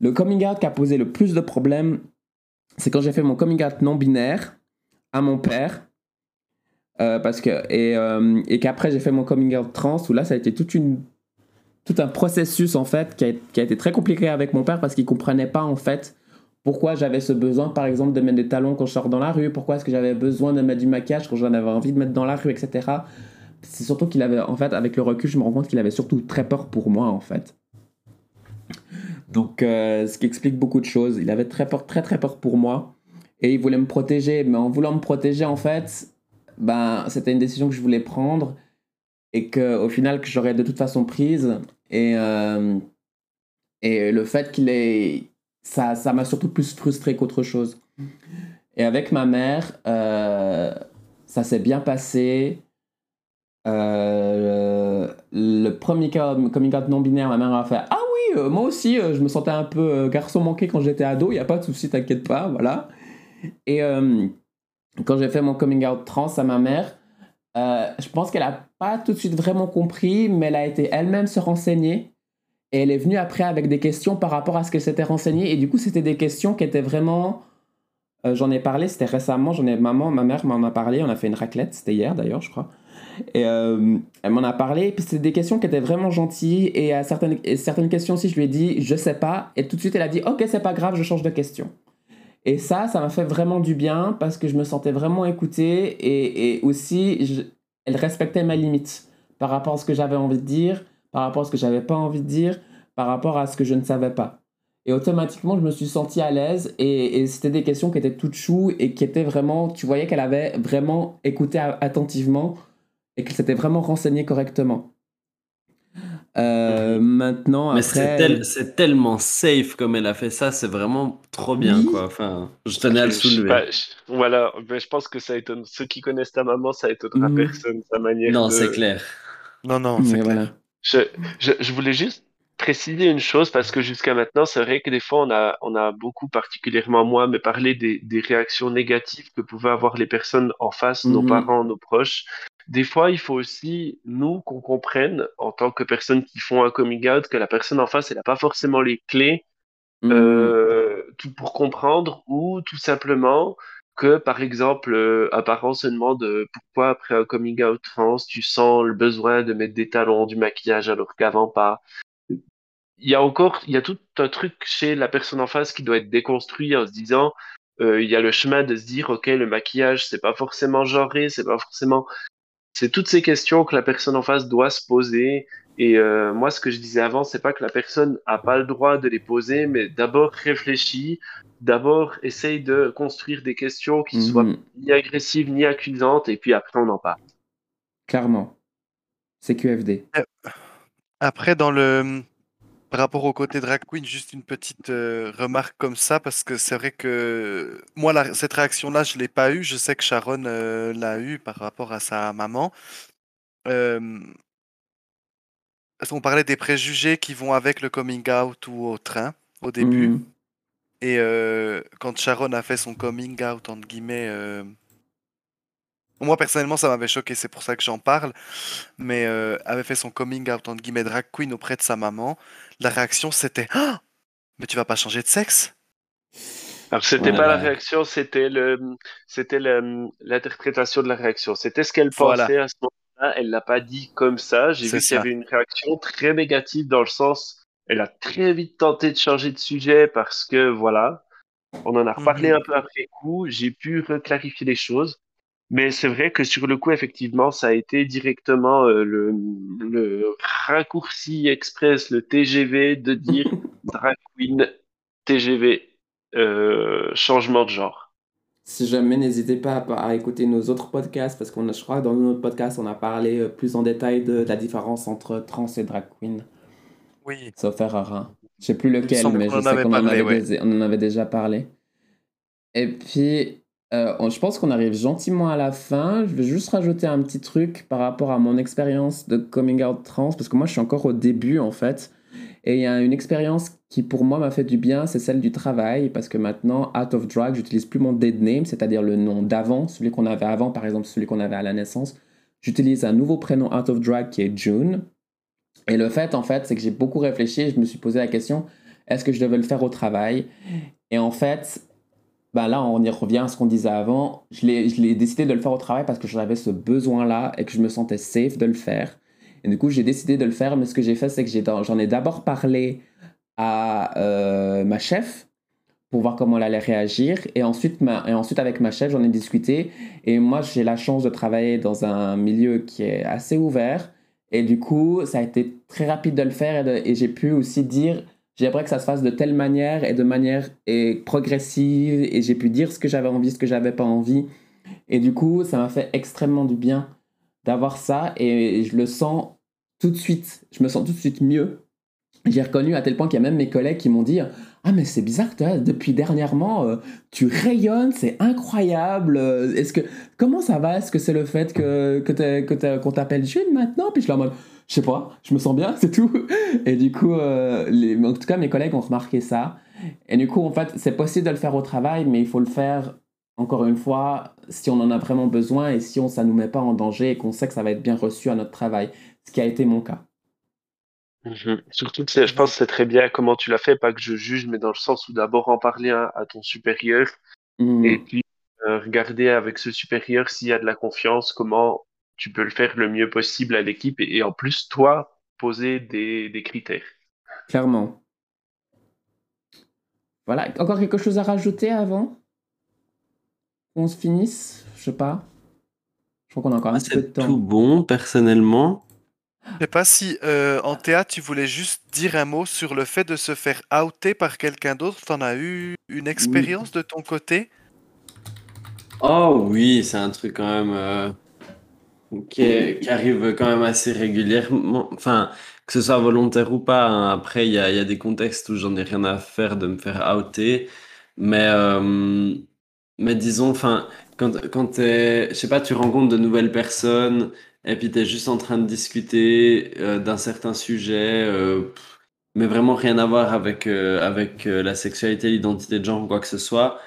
B: Le coming out qui a posé le plus de problèmes, c'est quand j'ai fait mon coming out non binaire à mon père. Euh, parce que et, euh, et qu'après j'ai fait mon coming out trans où là ça a été toute une tout un processus en fait qui a, été très compliqué avec mon père parce qu'il comprenait pas en fait pourquoi j'avais ce besoin par exemple de mettre des talons quand je sors dans la rue pourquoi est-ce que j'avais besoin de mettre du maquillage quand j'en avais envie de mettre dans la rue etc c'est surtout qu'il avait en fait avec le recul je me rends compte qu'il avait surtout très peur pour moi en fait. Donc euh, ce qui explique beaucoup de choses. Il avait très peur très très peur pour moi. Et il voulait me protéger. Mais en voulant me protéger en fait ben, c'était une décision que je voulais prendre et que au final que j'aurais de toute façon prise. Et euh, et le fait qu'il ait ça ça m'a surtout plus frustré qu'autre chose. Et avec ma mère euh, ça s'est bien passé. Euh, le premier com- coming out non binaire ma mère a fait ah oui euh, moi aussi je me sentais un peu garçon manqué quand j'étais ado il y a pas de souci t'inquiète pas voilà. Et quand j'ai fait mon coming out trans à ma mère, euh, je pense qu'elle a pas tout de suite vraiment compris, mais elle a été elle-même se renseigner. Et elle est venue après avec des questions par rapport à ce qu'elle s'était renseignée. Et du coup, c'était des questions qui étaient vraiment. euh, j'en ai parlé, c'était récemment. J'en ai maman, ma mère m'en a parlé. On a fait une raclette, c'était hier d'ailleurs, je crois. Et euh, elle m'en a parlé. Et puis c'était des questions qui étaient vraiment gentilles. Et à certaines, certaines questions aussi, je lui ai dit, je sais pas. Et tout de suite, elle a dit, ok, c'est pas grave, je change de question. Et ça, ça m'a fait vraiment du bien parce que je me sentais vraiment écoutée et, aussi, elle respectait ma limite par rapport à ce que j'avais envie de dire, par rapport à ce que j'avais pas envie de dire, par rapport à ce que je ne savais pas. Et automatiquement, je me suis sentie à l'aise et, et c'était des questions qui étaient toutes choues et qui étaient vraiment, tu voyais qu'elle avait vraiment écouté attentivement et qu'elle s'était vraiment renseignée correctement. Euh, maintenant,
D: Mais
B: après...
D: c'est tel- c'est tellement safe comme elle a fait ça, c'est vraiment trop bien,
B: Oui.
D: quoi. Enfin, je tenais à le soulever.
C: pas, je- voilà, mais je pense que ça étonne ceux qui connaissent ta maman, ça étonnera
B: Mhm.
C: personne sa manière
D: Non,
C: de.
D: c'est clair.
E: Non, non,
B: Mais
E: c'est clair.
B: voilà.
C: Je, je, je voulais juste préciser une chose parce que jusqu'à maintenant, c'est vrai que des fois, on a, on a beaucoup, particulièrement moi, mais parlé des, des réactions négatives que pouvaient avoir les personnes en face, nos
B: Mhm.
C: parents, nos proches. Des fois, il faut aussi, nous, qu'on comprenne, en tant que personnes qui font un coming out, que la personne en face, elle n'a pas forcément les clés
B: Mhm.
C: euh, tout pour comprendre ou tout simplement que, par exemple, euh, un parent se demande euh, pourquoi après un coming out trans, tu sens le besoin de mettre des talons, du maquillage alors qu'avant pas. Il y a encore, il y a tout un truc chez la personne en face qui doit être déconstruit en se disant, euh, il y a le chemin de se dire, ok, le maquillage, c'est pas forcément genré, c'est pas forcément, c'est toutes ces questions que la personne en face doit se poser Et euh, moi, ce que je disais avant, c'est pas que la personne a pas le droit de les poser, mais d'abord réfléchis, d'abord essaye de construire des questions qui soient
B: Mhm.
C: ni agressives ni accusantes, et puis après on en parle.
B: Clairement. C'est QFD.
E: Après, dans le par rapport au côté drag queen, juste une petite euh, remarque comme ça, parce que c'est vrai que moi, la- cette réaction-là, je l'ai pas eue. Je sais que Sharon euh, l'a eue par rapport à sa maman. Euh, qu'on parlait des préjugés qui vont avec le coming out ou au train au début.
B: Mhm.
E: Et euh, quand Sharon a fait son coming out, entre guillemets, moi personnellement ça m'avait choqué, c'est pour ça que j'en parle, mais euh, avait fait son coming out, entre guillemets, drag queen auprès de sa maman, la réaction c'était Ah Mais tu vas pas changer de sexe?
C: Alors c'était
B: Ouais,
C: pas la réaction, c'était le, c'était l'interprétation de la réaction. C'était ce qu'elle
E: Voilà.
C: pensait à ce moment-là. Elle l'a pas dit comme ça. J'ai vu qu'il y avait une réaction très négative dans le sens, elle a très vite tenté de changer de sujet parce que voilà, on en a reparlé
E: Mhm.
C: un peu après coup. J'ai pu reclarifier les choses. Mais c'est vrai que sur le coup, effectivement, ça a été directement euh, le, le raccourci express, le TGV de dire drag queen, TGV, euh, changement de genre.
B: Si jamais, n'hésitez pas à, à écouter nos autres podcasts, parce qu'on a, je crois que dans nos autres podcasts, on a parlé euh, plus en détail de, la différence entre trans et drag queen.
E: Oui.
B: Sauf erreur. hein. Je sais plus lequel, mais je sais qu'on
E: ouais.
B: en avait déjà parlé. Et puis, euh, je pense qu'on arrive gentiment à la fin. Je vais juste rajouter un petit truc par rapport à mon expérience de coming out trans, parce que moi, je suis encore au début, en fait. Et il y a une expérience qui, pour moi, m'a fait du bien, c'est celle du travail, parce que maintenant, out of drag, j'utilise plus mon dead name, c'est-à-dire le nom d'avant, celui qu'on avait avant, par exemple, celui qu'on avait à la naissance. J'utilise un nouveau prénom out of drag qui est June. Et le fait, en fait, c'est que j'ai beaucoup réfléchi je me suis posé la question est-ce que je devais le faire au travail? Et en fait, ben là, on y revient à ce qu'on disait avant. Je l'ai décidé de le faire au travail parce que j'avais ce besoin-là et que je me sentais safe de le faire. Et du coup, j'ai décidé de le faire, mais ce que j'ai fait, c'est que j'en ai d'abord parlé à euh, ma chef pour voir comment elle allait réagir. Et ensuite, ma- et ensuite avec ma chef, j'en ai discuté. Et moi, j'ai la chance de travailler dans un milieu qui est assez ouvert. Et du coup, ça a été très rapide de le faire. Et j'ai pu aussi dire, j'aimerais que ça se fasse de telle manière et de manière et progressive. Et j'ai pu dire ce que j'avais envie, ce que j'avais pas envie. Et du coup, ça m'a fait extrêmement du bien d'avoir ça. Et je le sens tout de suite. Je me sens tout de suite mieux. J'ai reconnu à tel point qu'il y a même mes collègues qui m'ont dit Ah, mais c'est bizarre, depuis dernièrement, euh, tu rayonnes, c'est incroyable. euh, Est-ce que, comment ça va? Est-ce que c'est le fait que, que qu'on t'appelle Jules maintenant? Puis je en mode Je sais pas, je me sens bien, c'est tout. Et du coup, euh, les- en tout cas, mes collègues ont remarqué ça. Et du coup, en fait, c'est possible de le faire au travail, mais il faut le faire, encore une fois, si on en a vraiment besoin et si on, ça ne nous met pas en danger et qu'on sait que ça va être bien reçu à notre travail. Ce qui a été mon cas.
C: Mhm. Surtout que c'est- je pense que c'est très bien comment tu l'as fait, pas que je juge, mais dans le sens où d'abord en parler à, à ton supérieur
B: Mhm.
C: et puis euh, regarder avec ce supérieur s'il y a de la confiance, comment tu peux le faire le mieux possible à l'équipe et, et en plus, toi, poser des, des critères.
B: Clairement. Voilà, encore quelque chose à rajouter avant qu'on se finisse? Je sais pas. Je crois qu'on a encore un
D: Moi,
B: petit peu de
D: c'est
B: temps.
D: tout bon, personnellement.
E: Je sais pas si euh, en théâtre tu voulais juste dire un mot sur le fait de se faire outer par quelqu'un d'autre. T'en as eu une expérience de ton côté?
D: Oh oui, c'est un truc quand même euh, qui, arrive quand même assez régulièrement. Enfin, que ce soit volontaire ou pas. hein. Après, il y a, il y a des contextes où j'en ai rien à faire de me faire outer. Mais, euh, mais disons, enfin, quand, quand t'es, je sais pas, tu rencontres de nouvelles personnes et puis t'es juste en train de discuter euh, d'un certain sujet, euh, mais vraiment rien à voir avec, euh, avec la sexualité, l'identité de genre ou quoi que ce soit.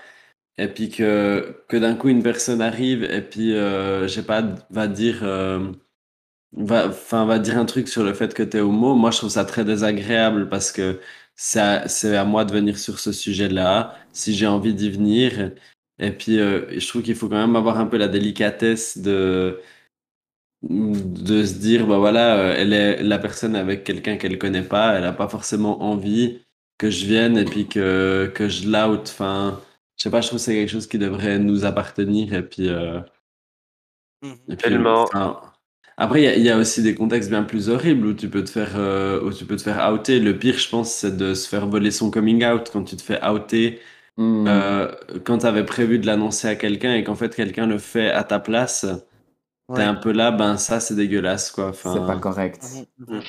D: Et puis que, que d'un coup une personne arrive et puis, je sais pas, va dire, va, va dire un truc sur le fait que t'es homo. Moi, je trouve ça très désagréable parce que c'est à, à moi de venir sur ce sujet-là, si j'ai envie d'y venir. Et puis, je trouve qu'il faut quand même avoir un peu la délicatesse de, de se dire, bah voilà, euh, elle est la personne avec quelqu'un qu'elle connaît pas, elle a pas forcément envie que je vienne et puis que, que je l'out. Enfin, je sais pas, je trouve que c'est quelque chose qui devrait nous appartenir et puis, euh, et puis,
C: Tellement.
D: enfin, Après, il y a- il y, a aussi des contextes bien plus horribles où tu peux te faire, euh, où tu peux te faire outer. Le pire, je pense, c'est de se faire voler son coming out quand tu te fais outer,
B: Hmm.
D: euh, quand tu avais prévu de l'annoncer à quelqu'un et qu'en fait quelqu'un le fait à ta place. T'es un peu là, ben ça, c'est dégueulasse, quoi. Enfin,
B: C'est pas correct.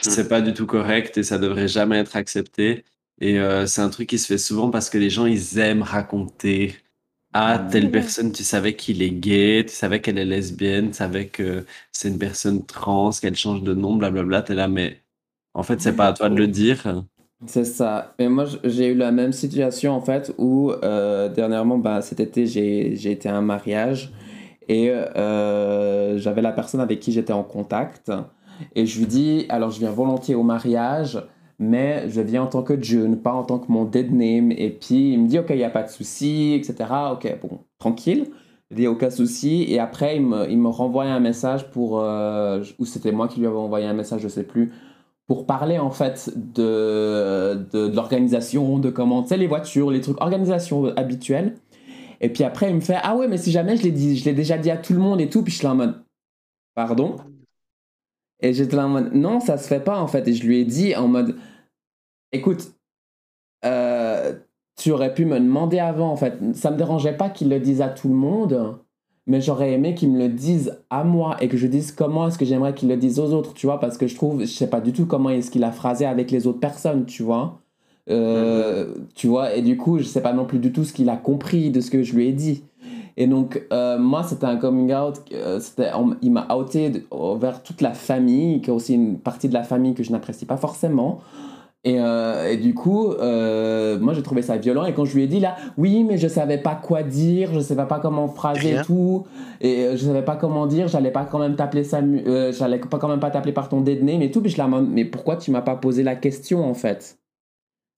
D: C'est pas du tout correct et ça devrait jamais être accepté. Et euh, c'est un truc qui se fait souvent parce que les gens, ils aiment raconter. Ah, telle personne, tu savais qu'il est gay, tu savais qu'elle est lesbienne, tu savais que c'est une personne trans, qu'elle change de nom, blablabla. T'es là, mais en fait, c'est pas à toi de le dire.
B: C'est ça. Et moi, j'ai eu la même situation en fait où euh, dernièrement, bah, cet été, j'ai j'ai été à un mariage et euh, j'avais la personne avec qui j'étais en contact. Et je lui dis, alors je viens volontiers au mariage, mais je viens en tant que June, pas en tant que mon dead name. Et puis il me dit, ok, il n'y a pas de souci, etc. Ok, bon, tranquille. Il dit, aucun souci. Et après, il me, il me renvoie un message pour. euh, ou c'était moi qui lui avais envoyé un message, je sais plus pour parler en fait de, de, de l'organisation, de comment, tu sais, les voitures, les trucs, organisation habituelle. Et puis après, il me fait Ah ouais, mais si jamais je l'ai dit, je l'ai déjà dit à tout le monde et tout, puis je suis là en mode Pardon? Et j'étais là en mode Non, ça se fait pas en fait. Et je lui ai dit en mode Écoute, euh, tu aurais pu me demander avant en fait. Ça me dérangeait pas qu'il le dise à tout le monde, mais j'aurais aimé qu'il me le dise à moi et que je dise comment est-ce que j'aimerais qu'il le dise aux autres, tu vois, parce que je trouve, je sais pas du tout comment est-ce qu'il a phrasé avec les autres personnes, tu vois. Euh, Tu vois, et du coup, je sais pas non plus du tout ce qu'il a compris de ce que je lui ai dit. Et donc, euh, moi, c'était un coming out, euh, on- il m'a outé de- vers toute la famille, qui est aussi une partie de la famille que je n'apprécie pas forcément. Et, euh, et du coup, moi j'ai trouvé ça violent. Et quand je lui ai dit là, oui, mais je savais pas quoi dire, je savais pas comment phraser
E: Rien.
B: tout, et je savais pas comment dire, j'allais pas quand même t'appeler j'allais pas quand même pas t'appeler par ton dead name et tout. Puis je la mais pourquoi tu m'as pas posé la question en fait?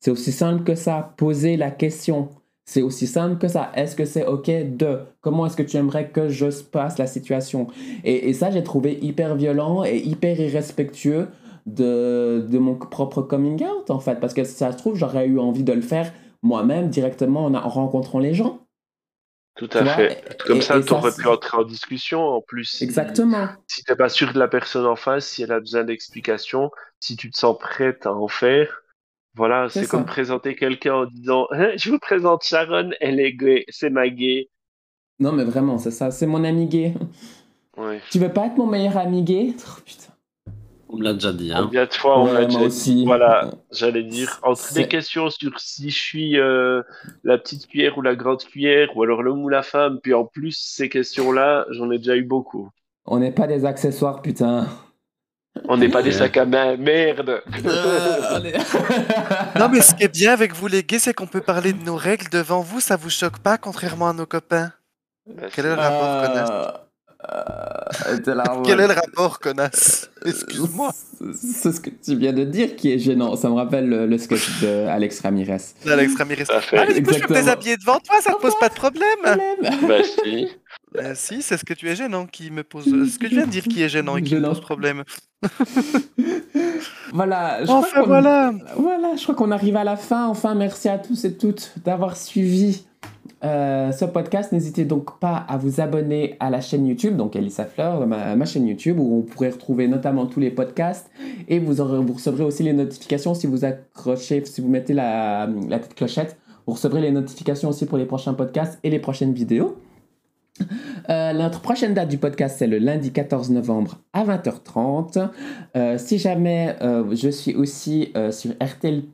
B: C'est aussi simple que ça, poser la question. C'est aussi simple que ça. Est-ce que c'est OK de? Comment est-ce que tu aimerais que je passe la situation? Et, et ça, j'ai trouvé hyper violent et hyper irrespectueux de, de mon propre coming out, en fait. Parce que ça se trouve, j'aurais eu envie de le faire moi-même directement en, en rencontrant les gens.
C: Tout
B: Tu
C: à fait. Comme
B: et-
C: ça, tu aurais pu entrer en discussion. En plus, si,
B: Exactement.
C: si t'es pas sûr de la personne en face, si elle a besoin d'explications, si tu te sens prête à en faire, voilà,
B: C'est
C: comme présenter quelqu'un en disant Hein, Je vous présente Sharon, elle est gay, c'est ma gay.
B: Non, mais vraiment, c'est ça. C'est mon ami gay.
C: Ouais.
B: Tu veux pas être mon meilleur ami gay? Oh, putain.
D: On me l'a déjà dit. Hein.
C: Combien de fois on
B: Ouais,
C: l'a
B: moi
C: déjà dit
B: aussi.
C: Voilà, j'allais dire. Entre des questions sur si je suis euh, la petite cuillère ou la grande cuillère, ou alors l'homme ou la femme, puis en plus, ces questions-là, j'en ai déjà eu beaucoup.
B: On n'est pas des accessoires, putain.
C: On n'est pas des sacs à main, merde
E: Non, mais ce qui est bien avec vous les gays, c'est qu'on peut parler de nos règles devant vous, ça vous choque pas, contrairement à nos copains?
C: Bah,
E: Quel est le rapport, connasse
B: Euh, en
E: Quel est le rapport, connasse Excuse-moi.
B: C'est ce que tu viens de dire qui est gênant. Ça me rappelle le, le sketch de Alex Ramirez.
E: Alex Ramirez. Ah, mais du coup, je peux me déshabiller devant toi, ça te pose pas de problème
C: Bah si.
E: Euh, Si, c'est ce que tu es gênant qui me pose. Ce que tu viens de dire qui est gênant et qui me
B: Gênant.
E: pose problème.
B: Voilà. Je crois
E: Enfin,
B: qu'on-
E: voilà
B: Voilà, je crois qu'on arrive à la fin. Enfin, merci à tous et toutes d'avoir suivi euh, ce podcast. N'hésitez donc pas à vous abonner à la chaîne YouTube, donc Elissa Fleur, ma, ma chaîne YouTube, où vous pourrez retrouver notamment tous les podcasts. Et vous, aurez, vous recevrez aussi les notifications si vous accrochez, si vous mettez la, la petite clochette. Vous recevrez les notifications aussi pour les prochains podcasts et les prochaines vidéos. Euh, notre prochaine date du podcast, c'est le lundi 14 novembre à 20h30. Euh, si jamais euh, je suis aussi sur RTL,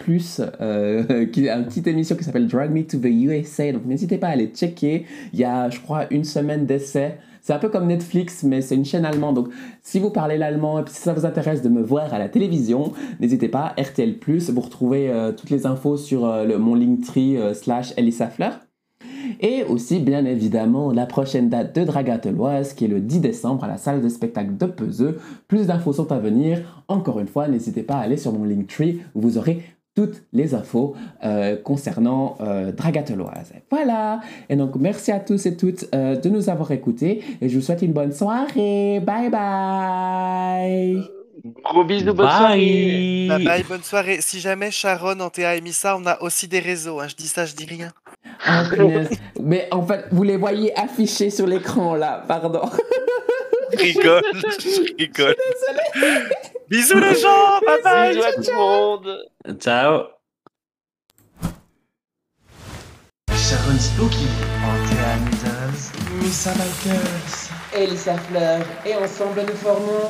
B: qui a une petite émission qui s'appelle Drag Me to the USA, donc n'hésitez pas à aller checker. Il y a, je crois, une semaine d'essai. C'est un peu comme Netflix, mais c'est une chaîne allemande. Donc, si vous parlez l'allemand et si ça vous intéresse de me voir à la télévision, n'hésitez pas, RTL. Vous retrouvez toutes les infos sur mon Linktree euh, slash Elissa Fleur. Et aussi, bien évidemment, la prochaine date de Dragateloise, qui est le 10 décembre à la salle de spectacle de Peseux. Plus d'infos sont à venir. Encore une fois, n'hésitez pas à aller sur mon Linktree, où vous aurez toutes les infos euh, concernant euh, Dragateloise. Voilà. Et donc, merci à tous et toutes euh, de nous avoir écoutés. Et je vous souhaite une bonne soirée. Bye bye.
C: Gros bisous, bonne soirée.
E: Bye bye, bonne soirée. Si jamais Sharon, Antea et Missa, on a aussi des réseaux. hein. Je dis ça, je dis rien.
B: Ah, punaise. Mais en fait, vous les voyez affichés sur l'écran là, pardon.
E: Je rigole, je rigole. Bisous les gens, bye bye.
C: Bisous à tout le monde.
D: Ciao.
A: Sharon Spooky, Antea Needles, Missa Bikers.
B: Elisa Fleur, et ensemble nous formons